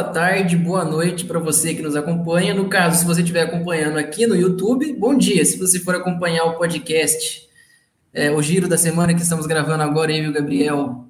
Boa tarde, boa noite para você que nos acompanha. No caso, se você estiver acompanhando aqui no YouTube, bom dia. Se você for acompanhar o podcast, é, o giro da semana que estamos gravando agora, eu e o Gabriel,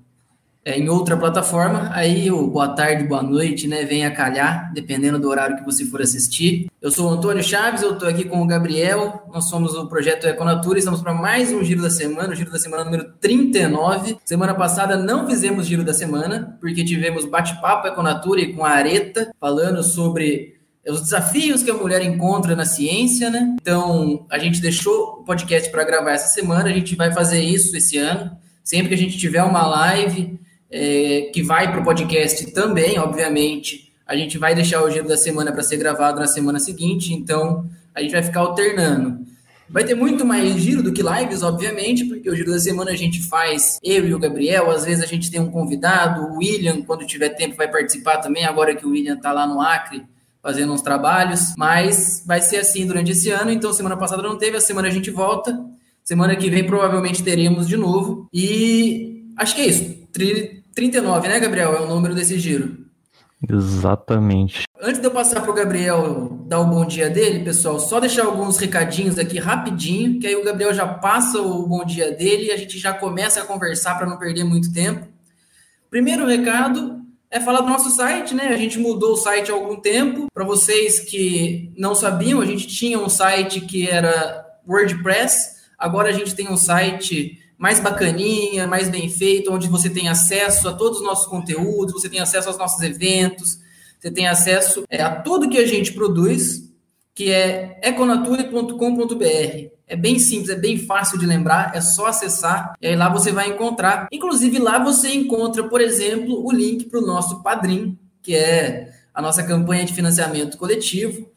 é, em outra plataforma, aí o boa tarde, boa noite, né? Venha calhar, dependendo do horário que você for assistir. Eu sou o Antônio Chaves, eu estou aqui com o Gabriel, nós somos o projeto Econatura, estamos para mais um Giro da Semana, o Giro da Semana número 39. Semana passada não fizemos Giro da Semana, porque tivemos bate-papo Econatura e com a Areta, falando sobre os desafios que a mulher encontra na ciência, né? Então, a gente deixou o podcast para gravar essa semana, a gente vai fazer isso esse ano. Sempre que a gente tiver uma live, é, que vai para o podcast também, obviamente. A gente vai deixar o giro da semana para ser gravado na semana seguinte, então a gente vai ficar alternando. Vai ter muito mais giro do que lives, obviamente, porque o giro da semana a gente faz eu e o Gabriel, às vezes a gente tem um convidado, o William, quando tiver tempo, vai participar também, agora que o William está lá no Acre fazendo uns trabalhos, mas vai ser assim durante esse ano, então semana passada não teve, a semana a gente volta, semana que vem provavelmente teremos de novo, e acho que é isso. 39, né, Gabriel? É o número desse giro. Exatamente. Antes de eu passar para o Gabriel dar o bom dia dele, pessoal, só deixar alguns recadinhos aqui rapidinho, que aí o Gabriel já passa o bom dia dele e a gente já começa a conversar para não perder muito tempo. Primeiro recado é falar do nosso site, né? A gente mudou o site há algum tempo. Para vocês que não sabiam, a gente tinha um site que era WordPress, agora a gente tem um site mais bacaninha, mais bem feito, onde você tem acesso a todos os nossos conteúdos, você tem acesso aos nossos eventos, você tem acesso é, a tudo que a gente produz, que é econature.com.br. É bem simples, é bem fácil de lembrar, é só acessar e aí lá você vai encontrar. Inclusive lá você encontra, por exemplo, o link para o nosso Padrim, que é a nossa campanha de financiamento coletivo.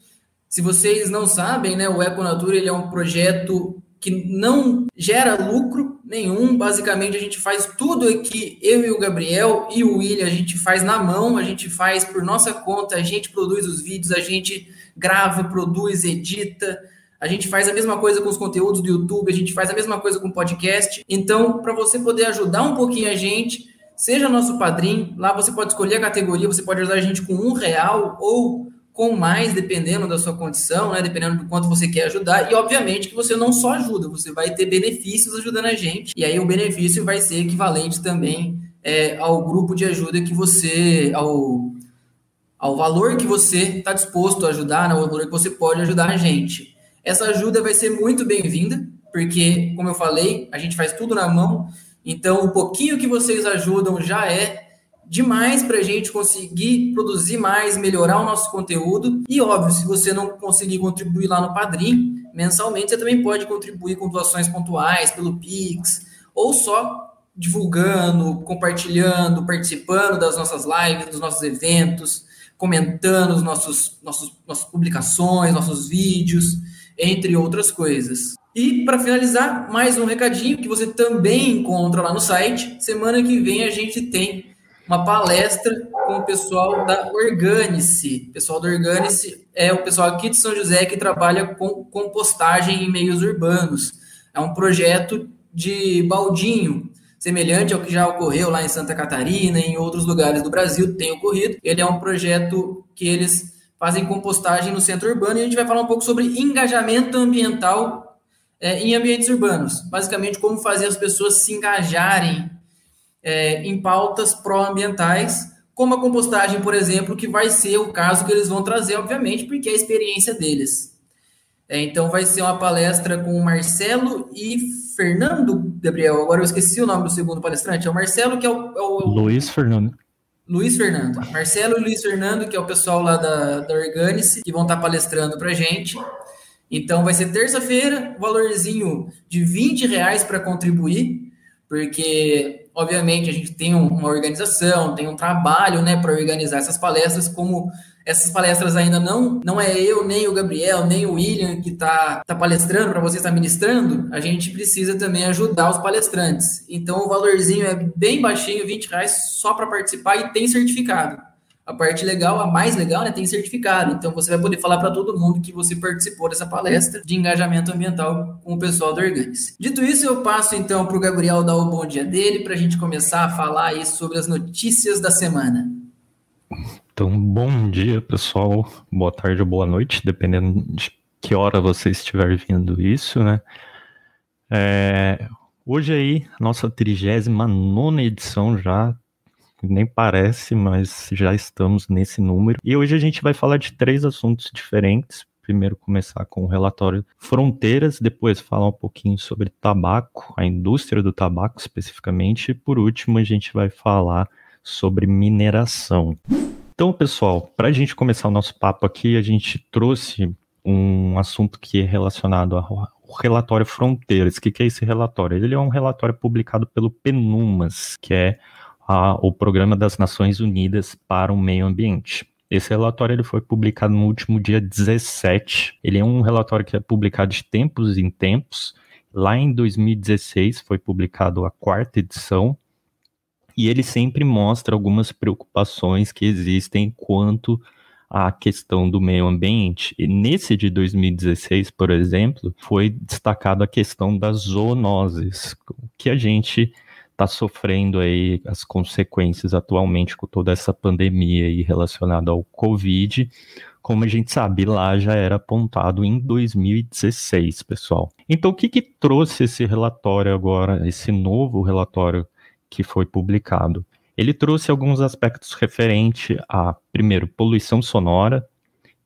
Se vocês não sabem, né, o Econatura ele é um projeto que não gera lucro nenhum. Basicamente, a gente faz tudo aqui, eu e o Gabriel e o William, a gente faz na mão, a gente faz por nossa conta, a gente produz os vídeos, a gente grava, produz, edita. A gente faz a mesma coisa com os conteúdos do YouTube, a gente faz a mesma coisa com o podcast. Então, para você poder ajudar um pouquinho a gente, seja nosso padrinho. Lá você pode escolher a categoria, você pode ajudar a gente com um real ou com mais, dependendo da sua condição, né? Dependendo do quanto você quer ajudar. E, obviamente, que você não só ajuda, você vai ter benefícios ajudando a gente. E aí o benefício vai ser equivalente também é, ao grupo de ajuda que você. ao, ao valor que você está disposto a ajudar, né? ao valor que você pode ajudar a gente. Essa ajuda vai ser muito bem-vinda, porque, como eu falei, a gente faz tudo na mão. Então, o pouquinho que vocês ajudam já é demais para a gente conseguir produzir mais, melhorar o nosso conteúdo. E óbvio, se você não conseguir contribuir lá no Padrim, mensalmente, você também pode contribuir com doações pontuais pelo Pix, ou só divulgando, compartilhando, participando das nossas lives, dos nossos eventos, comentando os nossos, nossos nossas publicações, nossos vídeos, entre outras coisas. E para finalizar, mais um recadinho que você também encontra lá no site. Semana que vem a gente tem uma palestra com o pessoal da Organice. O pessoal da Organice é o pessoal aqui de São José que trabalha com compostagem em meios urbanos. É um projeto de baldinho, semelhante ao que já ocorreu lá em Santa Catarina em outros lugares do Brasil, tem ocorrido. Ele é um projeto que eles fazem compostagem no centro urbano e a gente vai falar um pouco sobre engajamento ambiental é, em ambientes urbanos. Basicamente, como fazer as pessoas se engajarem é, em pautas pró-ambientais, como a compostagem, por exemplo, que vai ser o caso que eles vão trazer, obviamente, porque é a experiência deles. É, então, vai ser uma palestra com o Marcelo e Fernando Gabriel. Agora eu esqueci o nome do segundo palestrante. É o Marcelo, que é o. É o Luiz Fernando. Luiz Fernando. Marcelo e Luiz Fernando, que é o pessoal lá da, da Organice, que vão estar palestrando para gente. Então, vai ser terça-feira, valorzinho de 20 reais para contribuir, porque obviamente, a gente tem uma organização, tem um trabalho, né, para organizar essas palestras, como essas palestras ainda não não é eu, nem o Gabriel, nem o William que está tá palestrando para você estar ministrando, a gente precisa também ajudar os palestrantes. Então o valorzinho é bem baixinho, 20 reais só para participar e tem certificado. A parte legal, a mais legal, né, tem certificado. Então você vai poder falar para todo mundo que você participou dessa palestra de engajamento ambiental com o pessoal da Organis. Dito isso, eu passo então para o Gabriel dar o bom dia dele para a gente começar a falar aí sobre as notícias da semana. Então, bom dia, pessoal. Boa tarde ou boa noite, dependendo de que hora você estiver vendo isso, né? É, hoje aí, nossa 39 edição já, nem parece, mas já estamos nesse número. E hoje a gente vai falar de três assuntos diferentes. Primeiro começar com o relatório Fronteiras, depois falar um pouquinho sobre tabaco, a indústria do tabaco especificamente, e por último a gente vai falar sobre mineração. Então, pessoal, para a gente começar o nosso papo aqui, a gente trouxe um assunto que é relacionado ao relatório Fronteiras. O que, é esse relatório? Ele é um relatório publicado pelo PNUMAS, que é a, o Programa das Nações Unidas para o Meio Ambiente. Esse relatório ele foi publicado no último dia 17. Ele é um relatório que é publicado de tempos em tempos. Lá em 2016 foi publicado a quarta edição e ele sempre mostra algumas preocupações que existem quanto à questão do meio ambiente. E nesse de 2016, por exemplo, foi destacado a questão das zoonoses, que a gente está sofrendo aí as consequências atualmente com toda essa pandemia aí relacionada ao Covid. Como a gente sabe, lá já era apontado em 2016, pessoal. Então, o que, que trouxe esse relatório agora, esse novo relatório que foi publicado. Ele trouxe alguns aspectos referentes a, primeiro, poluição sonora,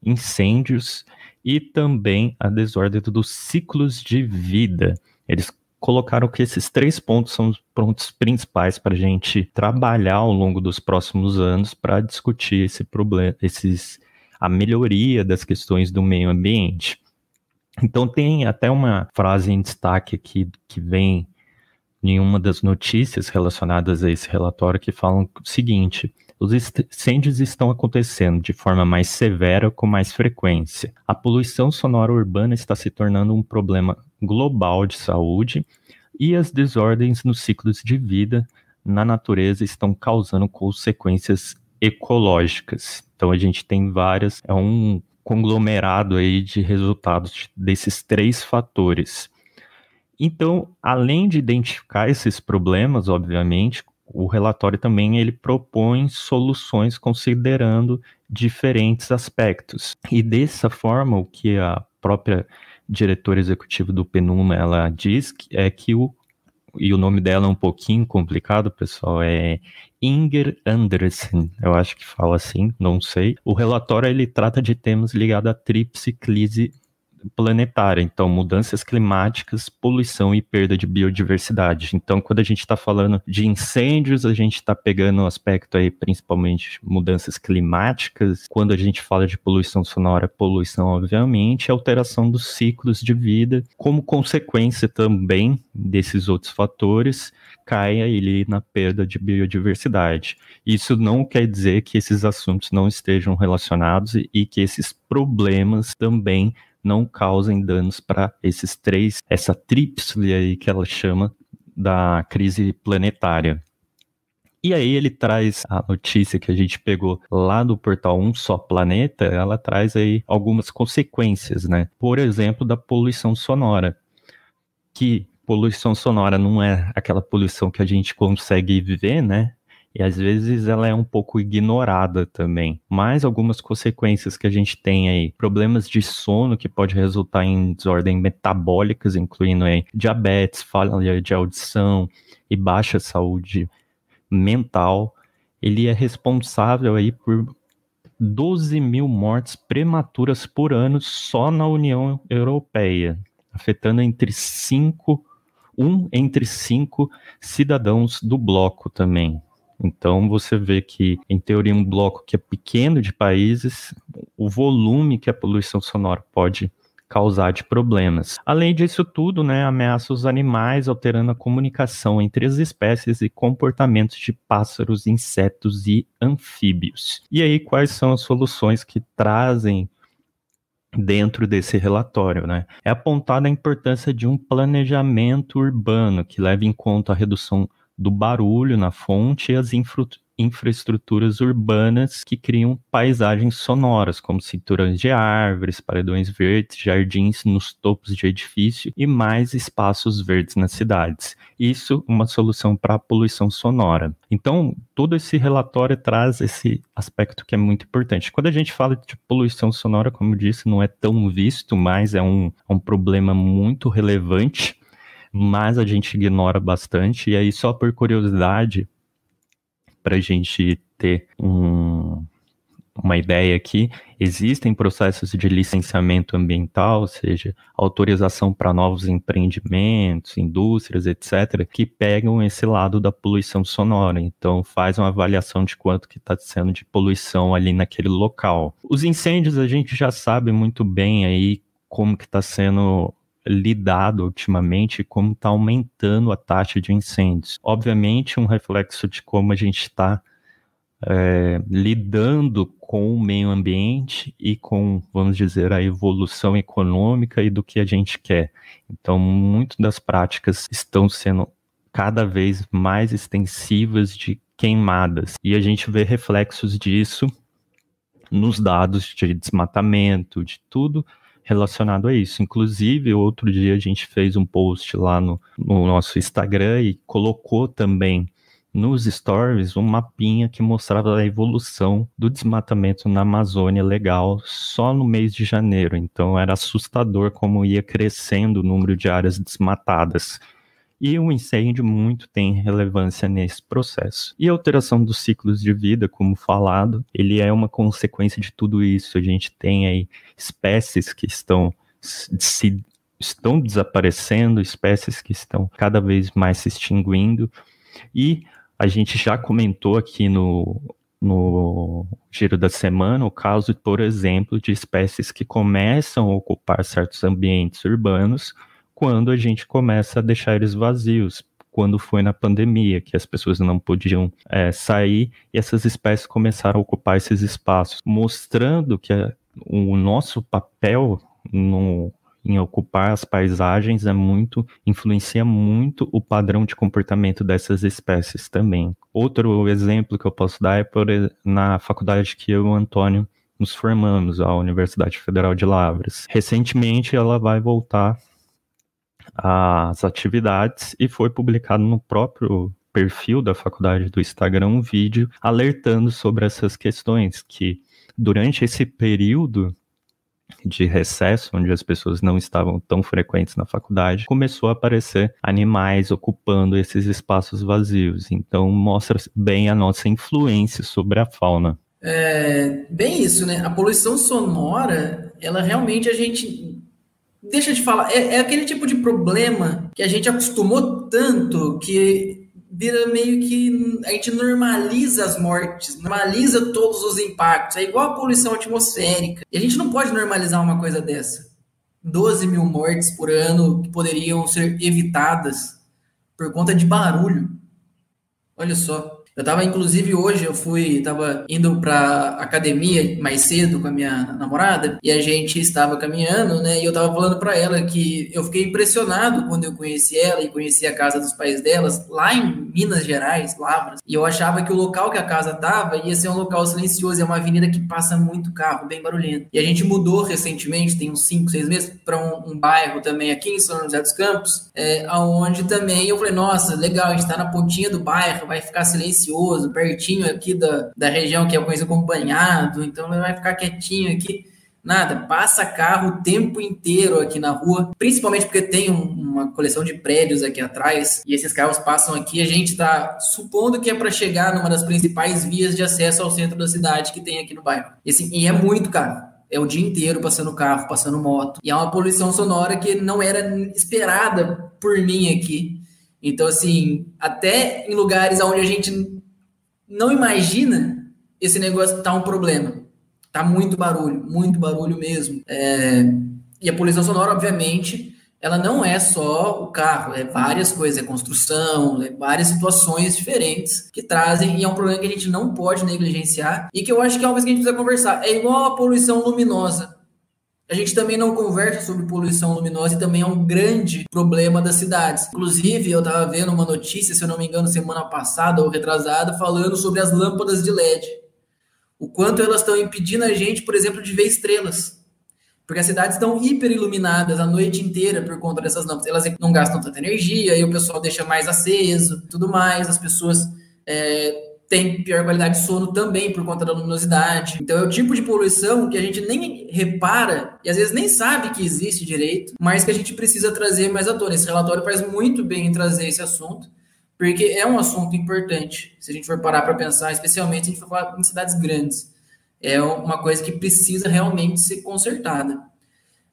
incêndios e também a desordem dos ciclos de vida. Eles colocaram que esses três pontos são os pontos principais para a gente trabalhar ao longo dos próximos anos para discutir esse problema, esses, a melhoria das questões do meio ambiente. Então tem até uma frase em destaque aqui que vem nenhuma das notícias relacionadas a esse relatório que falam o seguinte: os incêndios estão acontecendo de forma mais severa com mais frequência. A poluição sonora urbana está se tornando um problema global de saúde e as desordens nos ciclos de vida na natureza estão causando consequências ecológicas. Então a gente tem várias, é um conglomerado aí de resultados desses três fatores. Então, além de identificar esses problemas, obviamente, o relatório também ele propõe soluções considerando diferentes aspectos. E dessa forma, o que a própria diretora executiva do Penuma ela diz é que o e o nome dela é um pouquinho complicado, pessoal, é Inger Andersen, eu acho que fala assim, não sei. O relatório ele trata de temas ligados à tríplice crise planetária, então mudanças climáticas, poluição e perda de biodiversidade. Então, quando a gente está falando de incêndios, a gente está pegando o um aspecto aí, principalmente mudanças climáticas. Quando a gente fala de poluição sonora, poluição, obviamente, alteração dos ciclos de vida, como consequência também desses outros fatores, cai ali na perda de biodiversidade. Isso não quer dizer que esses assuntos não estejam relacionados e que esses problemas também não causem danos para esses três, essa tríplice aí que ela chama da crise planetária. E aí ele traz a notícia que a gente pegou lá do portal Um Só Planeta, ela traz aí algumas consequências, né? Por exemplo, da poluição sonora. Que poluição sonora não é aquela poluição que a gente consegue viver, né? E às vezes ela é um pouco ignorada também. Mas algumas consequências que a gente tem aí, problemas de sono que pode resultar em desordens metabólicas, incluindo aí diabetes, falha de audição e baixa saúde mental, ele é responsável aí por 12 mil mortes prematuras por ano só na União Europeia, afetando entre 5, um entre cinco cidadãos do bloco também. Então você vê que, em teoria, um bloco que é pequeno de países, o volume que a poluição sonora pode causar de problemas. Além disso tudo, né, ameaça os animais, alterando a comunicação entre as espécies e comportamentos de pássaros, insetos e anfíbios. E aí, quais são as soluções que trazem dentro desse relatório, né? É apontada a importância de um planejamento urbano que leve em conta a redução do barulho na fonte e as infra infraestruturas urbanas que criam paisagens sonoras, como cinturões de árvores, paredões verdes, jardins nos topos de edifício e mais espaços verdes nas cidades. Isso uma solução para a poluição sonora. Então, todo esse relatório traz esse aspecto que é muito importante. Quando a gente fala de poluição sonora, como eu disse, não é tão visto, mas é um, é um problema muito relevante mas a gente ignora bastante. E aí, só por curiosidade, para a gente ter um, uma ideia aqui, existem processos de licenciamento ambiental, ou seja, autorização para novos empreendimentos, indústrias, etc., que pegam esse lado da poluição sonora. Então, faz uma avaliação de quanto que está sendo de poluição ali naquele local. Os incêndios a gente já sabe muito bem aí como que está sendo lidado ultimamente como está aumentando a taxa de incêndios. Obviamente, um reflexo de como a gente está é, lidando com o meio ambiente e com, vamos dizer, a evolução econômica e do que a gente quer. Então, muitas das práticas estão sendo cada vez mais extensivas de queimadas. E a gente vê reflexos disso nos dados de desmatamento, de tudo relacionado a isso. Inclusive, outro dia a gente fez um post lá no, no nosso Instagram e colocou também nos stories um mapinha que mostrava a evolução do desmatamento na Amazônia legal só no mês de janeiro. Então era assustador como ia crescendo o número de áreas desmatadas. E o incêndio muito tem relevância nesse processo. E a alteração dos ciclos de vida, como falado, ele é uma consequência de tudo isso. A gente tem aí espécies que estão se estão desaparecendo, espécies que estão cada vez mais se extinguindo. E a gente já comentou aqui no, no giro da semana o caso, por exemplo, de espécies que começam a ocupar certos ambientes urbanos quando a gente começa a deixar eles vazios, quando foi na pandemia, que as pessoas não podiam é, sair e essas espécies começaram a ocupar esses espaços, mostrando que a, o nosso papel no, em ocupar as paisagens é muito influencia muito o padrão de comportamento dessas espécies também. Outro exemplo que eu posso dar é por, na faculdade que eu e o Antônio nos formamos, a Universidade Federal de Lavras. Recentemente ela vai voltar as atividades e foi publicado no próprio perfil da faculdade do Instagram um vídeo alertando sobre essas questões que durante esse período de recesso, onde as pessoas não estavam tão frequentes na faculdade, começou a aparecer animais ocupando esses espaços vazios. Então mostra bem a nossa influência sobre a fauna. É, bem isso, né? A poluição sonora, ela realmente a gente deixa de falar, é, é, aquele tipo de problema que a gente acostumou tanto que vira meio que a gente normaliza as mortes, normaliza todos os impactos. É igual a poluição atmosférica. E a gente não pode normalizar uma coisa dessa. 12 mil mortes por ano que poderiam ser evitadas por conta de barulho. Olha só. Eu tava, inclusive, hoje eu fui, tava indo pra academia mais cedo com a minha namorada e a gente estava caminhando, né? E eu tava falando para ela que eu fiquei impressionado quando eu conheci ela e conheci a casa dos pais delas lá em Minas Gerais, Lavras. E eu achava que o local que a casa tava ia ser um local silencioso, é uma avenida que passa muito carro, bem barulhento. E a gente mudou recentemente, tem uns 5, 6 meses, para um, um, bairro também aqui em São José dos Campos, é, aonde também eu falei, nossa, legal, a gente tá na pontinha do bairro, vai ficar silencioso silencioso, pertinho aqui da, da região que é conhecido como banhado, então vai ficar quietinho aqui. Nada, passa carro o tempo inteiro aqui na rua, principalmente porque tem um, uma coleção de prédios aqui atrás e esses carros passam aqui. A gente está supondo que é para chegar numa das principais vias de acesso ao centro da cidade que tem aqui no bairro. E, assim, e é muito caro. É o dia inteiro passando carro, passando moto. E é uma poluição sonora que não era esperada por mim aqui. Então, assim, até em lugares onde a gente não imagina, esse negócio tá um problema. Tá muito barulho, muito barulho mesmo. É... E a poluição sonora, obviamente, ela não é só o carro, é várias coisas, é construção, é várias situações diferentes que trazem, e é um problema que a gente não pode negligenciar, e que eu acho que é uma coisa que a gente precisa conversar. É igual a poluição luminosa. A gente também não conversa sobre poluição luminosa e também é um grande problema das cidades. Inclusive, eu estava vendo uma notícia, se eu não me engano, semana passada ou retrasada, falando sobre as lâmpadas de LED. O quanto elas estão impedindo a gente, por exemplo, de ver estrelas. Porque as cidades estão hiper iluminadas a noite inteira por conta dessas lâmpadas. Elas não gastam tanta energia e o pessoal deixa mais aceso, tudo mais. As pessoas é, tem pior qualidade de sono também por conta da luminosidade. Então é o tipo de poluição que a gente nem repara e às vezes nem sabe que existe direito, mas que a gente precisa trazer mais à tona. Esse relatório faz muito bem em trazer esse assunto, porque é um assunto importante, se a gente for parar para pensar, especialmente se a gente for falar em cidades grandes. É uma coisa que precisa realmente ser consertada.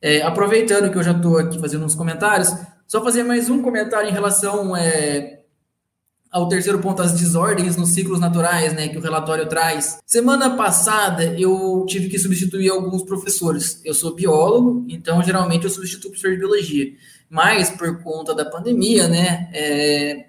É, aproveitando que eu já estou aqui fazendo uns comentários, só fazer mais um comentário em relação é, ao terceiro ponto, as desordens nos ciclos naturais, né, que o relatório traz. Semana passada eu tive que substituir alguns professores. Eu sou biólogo, então geralmente eu substituo professor de biologia. Mas por conta da pandemia, né, é,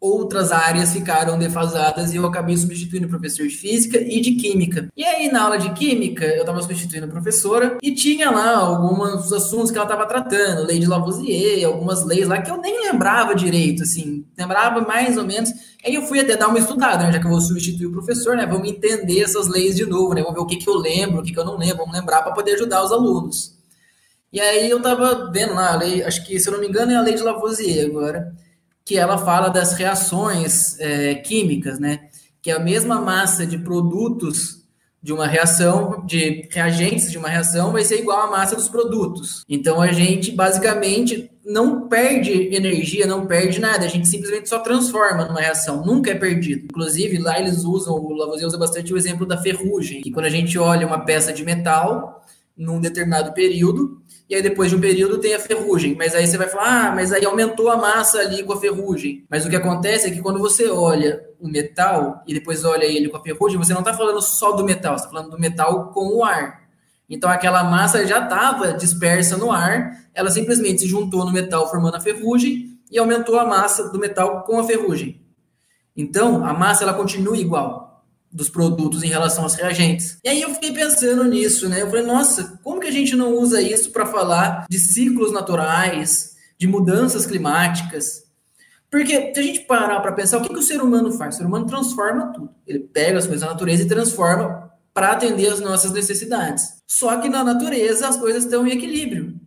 outras áreas ficaram defasadas e eu acabei substituindo o professor de física e de química. E aí, na aula de química, eu estava substituindo a professora e tinha lá alguns assuntos que ela estava tratando, lei de Lavoisier, algumas leis lá que eu nem lembrava direito, assim, lembrava mais ou menos. Aí eu fui até dar uma estudada, né, já que eu vou substituir o professor, né, vamos entender essas leis de novo, né, vamos ver o que, que eu lembro, o que, que eu não lembro, vamos lembrar para poder ajudar os alunos. E aí eu estava vendo lá a lei, acho que, se eu não me engano, é a lei de Lavoisier agora, que ela fala das reações é, químicas, né? Que é a mesma massa de produtos de uma reação, de reagentes de uma reação, vai ser igual à massa dos produtos. Então a gente basicamente não perde energia, não perde nada, a gente simplesmente só transforma numa reação, nunca é perdido. Inclusive, lá eles usam, o Lavoisier usa bastante o exemplo da ferrugem, que quando a gente olha uma peça de metal num determinado período, e aí depois de um período tem a ferrugem. Mas aí você vai falar, ah, mas aí aumentou a massa ali com a ferrugem. Mas o que acontece é que quando você olha o metal e depois olha ele com a ferrugem, você não está falando só do metal, você está falando do metal com o ar. Então aquela massa já estava dispersa no ar, ela simplesmente se juntou no metal formando a ferrugem e aumentou a massa do metal com a ferrugem. Então a massa ela continua igual dos produtos em relação aos reagentes. E aí eu fiquei pensando nisso, né? Eu falei, nossa, como que a gente não usa isso para falar de ciclos naturais, de mudanças climáticas? Porque se a gente parar para pensar, o que, que o ser humano faz? O ser humano transforma tudo. Ele pega as coisas da natureza e transforma para atender as nossas necessidades. Só que na natureza as coisas estão em equilíbrio.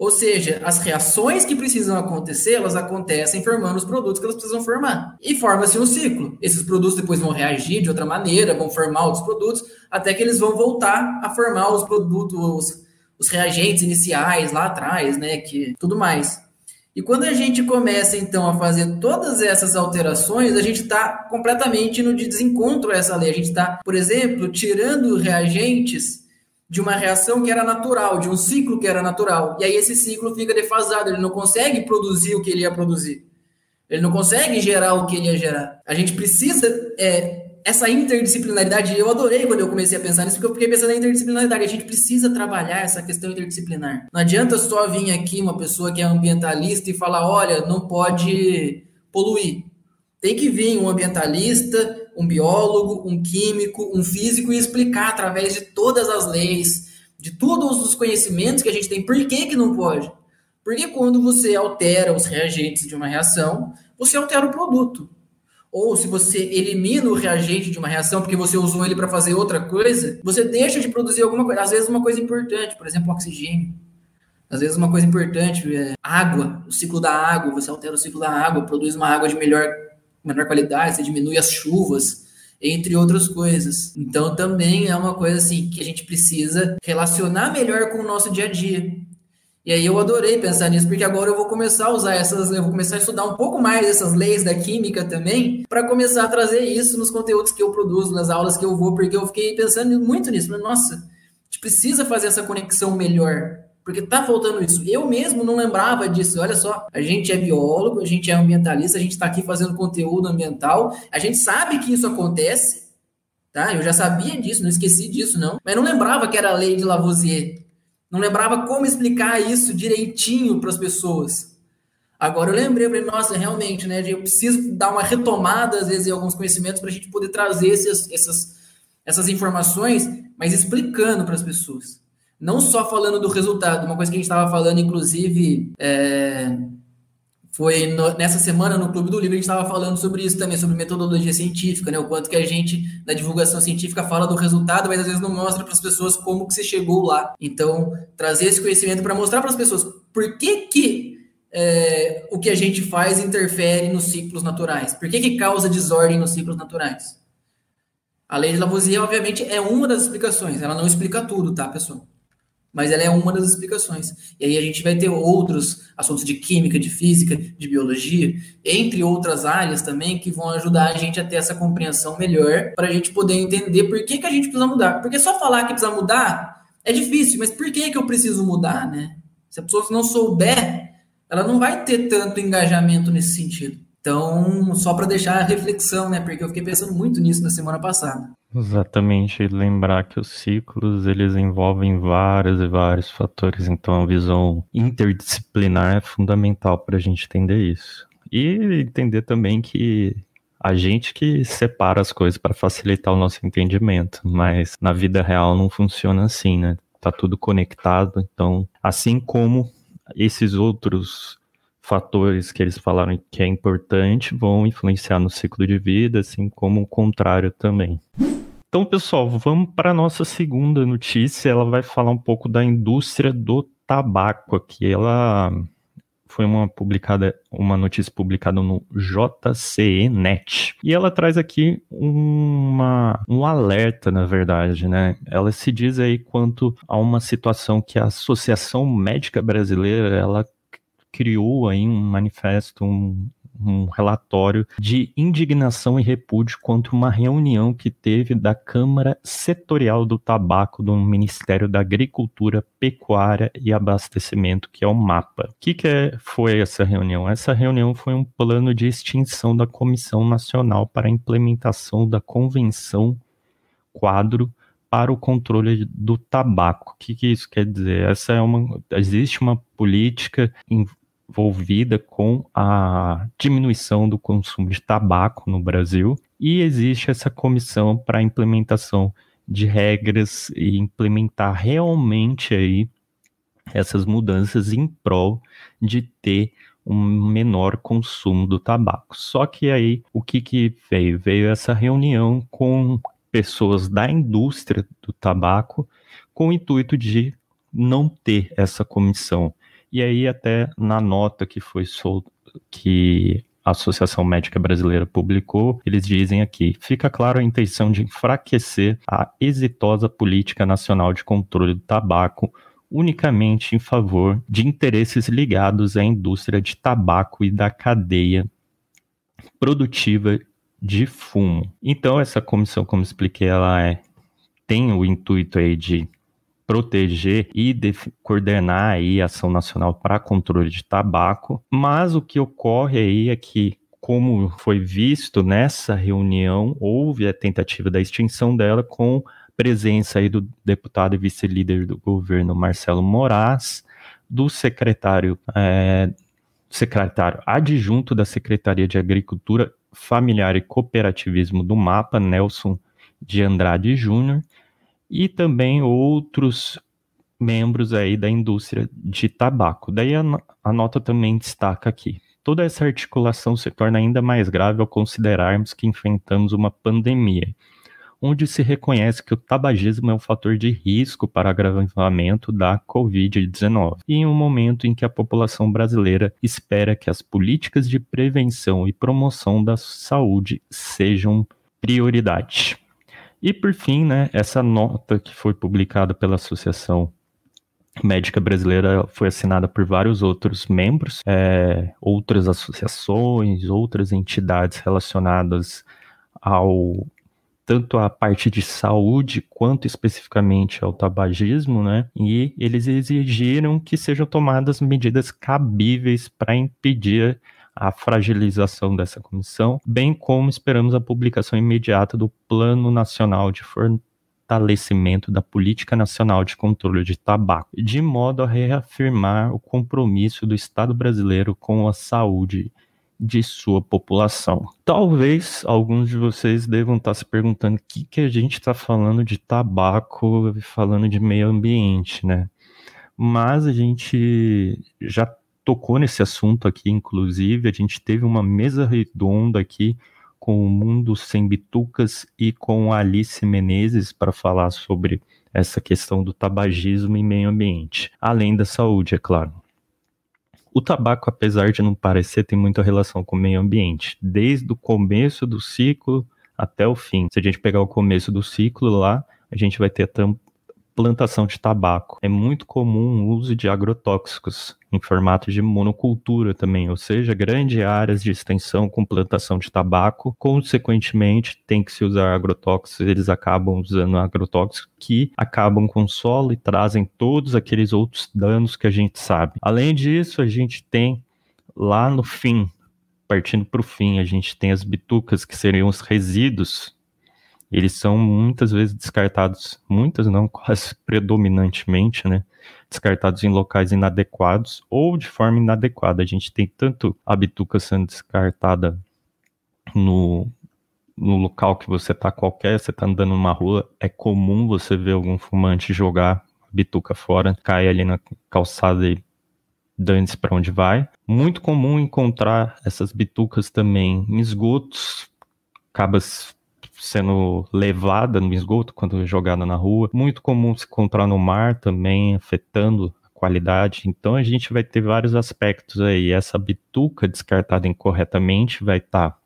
Ou seja, as reações que precisam acontecer, elas acontecem formando os produtos que elas precisam formar. E forma-se um ciclo. Esses produtos depois vão reagir de outra maneira, vão formar outros produtos, até que eles vão voltar a formar os produtos, os, os reagentes iniciais lá atrás, né? Que tudo mais. E quando a gente começa então a fazer todas essas alterações, a gente está completamente no de desencontro a essa lei. A gente está, por exemplo, tirando reagentes de uma reação que era natural, de um ciclo que era natural. E aí esse ciclo fica defasado, ele não consegue produzir o que ele ia produzir. Ele não consegue gerar o que ele ia gerar. A gente precisa é, essa interdisciplinaridade. Eu adorei quando eu comecei a pensar nisso, porque eu fiquei pensando na interdisciplinaridade. A gente precisa trabalhar essa questão interdisciplinar. Não adianta só vir aqui uma pessoa que é ambientalista e falar: olha, não pode poluir. Tem que vir um ambientalista, um biólogo, um químico, um físico e explicar através de todas as leis, de todos os conhecimentos que a gente tem, por que, que não pode. Porque quando você altera os reagentes de uma reação, você altera o produto. Ou se você elimina o reagente de uma reação porque você usou ele para fazer outra coisa, você deixa de produzir alguma coisa. Às vezes uma coisa importante, por exemplo, oxigênio. Às vezes uma coisa importante é água, o ciclo da água, você altera o ciclo da água, produz uma água de melhor menor qualidade, você diminui as chuvas, entre outras coisas. Então também é uma coisa assim que a gente precisa relacionar melhor com o nosso dia a dia. E aí eu adorei pensar nisso, porque agora eu vou começar a usar essas, eu vou começar a estudar um pouco mais essas leis da química também, para começar a trazer isso nos conteúdos que eu produzo, nas aulas que eu vou, porque eu fiquei pensando muito nisso. Nossa, a gente precisa fazer essa conexão melhor porque tá faltando isso. Eu mesmo não lembrava disso. Olha só, a gente é biólogo, a gente é ambientalista, a gente está aqui fazendo conteúdo ambiental, a gente sabe que isso acontece, tá? Eu já sabia disso, não esqueci disso, não. Mas não lembrava que era a lei de Lavoisier. Não lembrava como explicar isso direitinho para as pessoas. Agora eu lembrei, eu falei, nossa, realmente, né? Eu preciso dar uma retomada, às vezes, em alguns conhecimentos para a gente poder trazer esses, essas, essas informações, mas explicando para as pessoas. Não só falando do resultado, uma coisa que a gente estava falando, inclusive, é, foi no, nessa semana no Clube do Livro, a gente estava falando sobre isso também, sobre metodologia científica, né? O quanto que a gente, na divulgação científica, fala do resultado, mas às vezes não mostra para as pessoas como que você chegou lá. Então, trazer esse conhecimento para mostrar para as pessoas por que, que é, o que a gente faz interfere nos ciclos naturais. Por que, que causa desordem nos ciclos naturais? A lei de Lavoisier, obviamente, é uma das explicações. Ela não explica tudo, tá, pessoal? Mas ela é uma das explicações. E aí a gente vai ter outros assuntos de química, de física, de biologia, entre outras áreas também, que vão ajudar a gente a ter essa compreensão melhor, para a gente poder entender por que, que a gente precisa mudar. Porque só falar que precisa mudar é difícil, mas por que, que eu preciso mudar, né? Se a pessoa não souber ela não vai ter tanto engajamento nesse sentido. Então, só para deixar a reflexão, né? Porque eu fiquei pensando muito nisso na semana passada. Exatamente, lembrar que os ciclos eles envolvem vários e vários fatores, então a visão interdisciplinar é fundamental para a gente entender isso. E entender também que a gente que separa as coisas para facilitar o nosso entendimento, mas na vida real não funciona assim, né? Tá tudo conectado, então, assim como esses outros fatores que eles falaram que é importante vão influenciar no ciclo de vida, assim como o contrário também. Então, pessoal, vamos para a nossa segunda notícia. Ela vai falar um pouco da indústria do tabaco aqui. Ela foi uma publicada, uma notícia publicada no JCE.net. E ela traz aqui uma, um alerta, na verdade, né? Ela se diz aí quanto a uma situação que a Associação Médica Brasileira, ela criou aí um manifesto, um, um relatório de indignação e repúdio contra uma reunião que teve da Câmara Setorial do Tabaco do Ministério da Agricultura, Pecuária e Abastecimento, que é o MAPA. O que, que é, foi essa reunião? Essa reunião foi um plano de extinção da Comissão Nacional para a Implementação da Convenção Quadro para o controle do tabaco. O que, que, isso quer dizer? Essa é uma existe uma política envolvida com a diminuição do consumo de tabaco no Brasil e existe essa comissão para implementação de regras e implementar realmente aí essas mudanças em prol de ter um menor consumo do tabaco. Só que aí o que, que veio? Veio essa reunião com pessoas da indústria do tabaco com o intuito de não ter essa comissão. E aí, até na nota que foi solta, que a Associação Médica Brasileira publicou, eles dizem aqui: fica claro a intenção de enfraquecer a exitosa política nacional de controle do tabaco unicamente em favor de interesses ligados à indústria de tabaco e da cadeia produtiva de fumo. Então essa comissão, como expliquei, ela é, tem o intuito aí de proteger e coordenar aí a ação nacional para controle de tabaco, mas o que ocorre aí é que como foi visto nessa reunião, houve a tentativa da extinção dela com presença aí do deputado e vice-líder do governo Marcelo Moraes, do secretário é, secretário adjunto da Secretaria de Agricultura, Familiar e Cooperativismo do MAPA, Nelson de Andrade Júnior, e também outros membros aí da indústria de tabaco. Daí a, a nota também destaca aqui. Toda essa articulação se torna ainda mais grave ao considerarmos que enfrentamos uma pandemia, onde se reconhece que o tabagismo é um fator de risco para agravamento da Covid-19, e em um momento em que a população brasileira espera que as políticas de prevenção e promoção da saúde sejam prioridade. E por fim, né, essa nota que foi publicada pela Associação Médica Brasileira foi assinada por vários outros membros, é, outras associações, outras entidades relacionadas ao tanto a parte de saúde quanto especificamente ao tabagismo, né? E eles exigiram que sejam tomadas medidas cabíveis para impedir a fragilização dessa comissão, bem como esperamos a publicação imediata do Plano Nacional de Fortalecimento da Política Nacional de Controle de Tabaco, de modo a reafirmar o compromisso do Estado brasileiro com a saúde de sua população. Talvez alguns de vocês devam estar se perguntando o que, que a gente está falando de tabaco, falando de meio ambiente, né? Mas a gente já tocou nesse assunto aqui, inclusive, a gente teve uma mesa redonda aqui com o Mundo Sem Bitucas e com a Alice Menezes para falar sobre essa questão do tabagismo e meio ambiente, além da saúde, é claro. O tabaco, apesar de não parecer, tem muita relação com o meio ambiente, desde o começo do ciclo até o fim. Se a gente pegar o começo do ciclo lá, a gente vai ter plantação de tabaco. É muito comum o uso de agrotóxicos em formato de monocultura também, ou seja, grandes áreas de extensão com plantação de tabaco. Consequentemente, tem que se usar agrotóxicos, eles acabam usando agrotóxicos que acabam com o solo e trazem todos aqueles outros danos que a gente sabe. Além disso, a gente tem lá no fim, partindo para o fim, a gente tem as bitucas, que seriam os resíduos eles são muitas vezes descartados, muitas não, quase predominantemente, né? Descartados em locais inadequados ou de forma inadequada. A gente tem tanto a bituca sendo descartada no, no local que você está qualquer, você está andando numa rua, é comum você ver algum fumante jogar a bituca fora, cai ali na calçada e dane-se para onde vai. Muito comum encontrar essas bitucas também em esgotos, acaba sendo levada no esgoto quando é jogada na rua. Muito comum se encontrar no mar também, afetando a qualidade. Então a gente vai ter vários aspectos aí. Essa bituca descartada incorretamente vai estar, tá,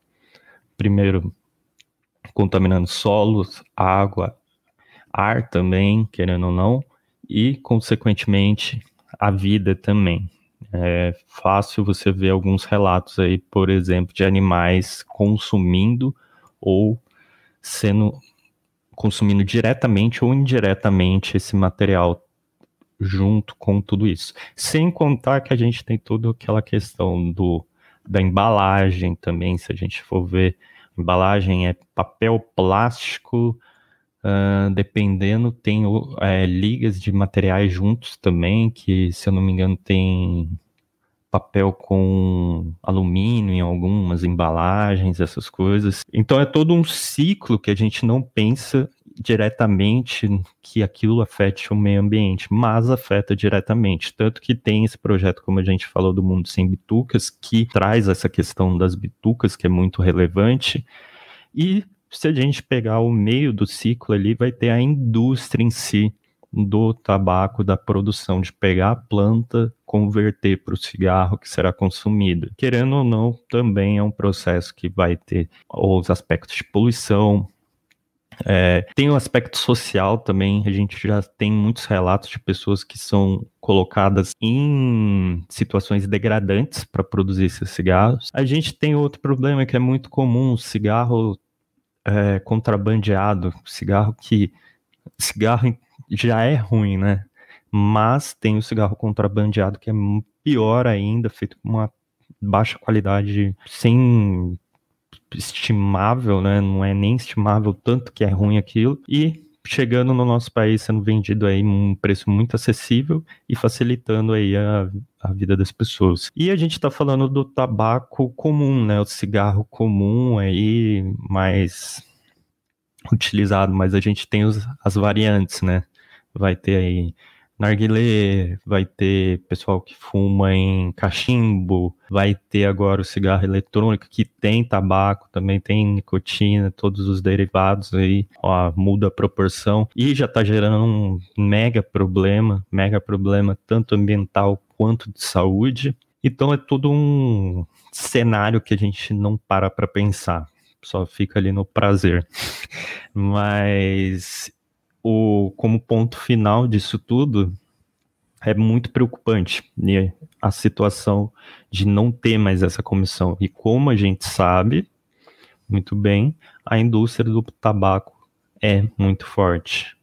primeiro, contaminando solos, água, ar também, querendo ou não, e, consequentemente, a vida também. É fácil você ver alguns relatos aí, por exemplo, de animais consumindo ou sendo consumindo diretamente ou indiretamente esse material junto com tudo isso. Sem contar que a gente tem toda aquela questão do da embalagem também, se a gente for ver, embalagem é papel plástico, uh, dependendo, tem é, ligas de materiais juntos também, que se eu não me engano tem papel com alumínio em algumas embalagens, essas coisas. Então é todo um ciclo que a gente não pensa diretamente que aquilo afete o meio ambiente, mas afeta diretamente. Tanto que tem esse projeto, como a gente falou, do Mundo Sem Bitucas, que traz essa questão das bitucas, que é muito relevante. E se a gente pegar o meio do ciclo ali, vai ter a indústria em si, do tabaco, da produção, de pegar a planta, converter para o cigarro que será consumido. Querendo ou não, também é um processo que vai ter os aspectos de poluição. É, tem o um aspecto social também, a gente já tem muitos relatos de pessoas que são colocadas em situações degradantes para produzir esses cigarros. A gente tem outro problema que é muito comum, cigarro é, contrabandeado, cigarro que cigarro já é ruim, né? Mas tem o cigarro contrabandeado que é pior ainda, feito com uma baixa qualidade, sem estimável, né? Não é nem estimável tanto que é ruim aquilo. E chegando no nosso país sendo vendido aí um preço muito acessível e facilitando aí a, a vida das pessoas. E a gente está falando do tabaco comum, né? O cigarro comum aí, mais utilizado, mas a gente tem os, as variantes, né? Vai ter aí narguilé, vai ter pessoal que fuma em cachimbo, vai ter agora o cigarro eletrônico que tem tabaco, também tem nicotina, todos os derivados aí, ó, muda a proporção e já está gerando um mega problema, mega problema tanto ambiental quanto de saúde. Então é todo um cenário que a gente não para para pensar, só fica ali no prazer. Mas o, como ponto final disso tudo, é muito preocupante né, a situação de não ter mais essa comissão. E como a gente sabe muito bem, a indústria do tabaco é muito forte.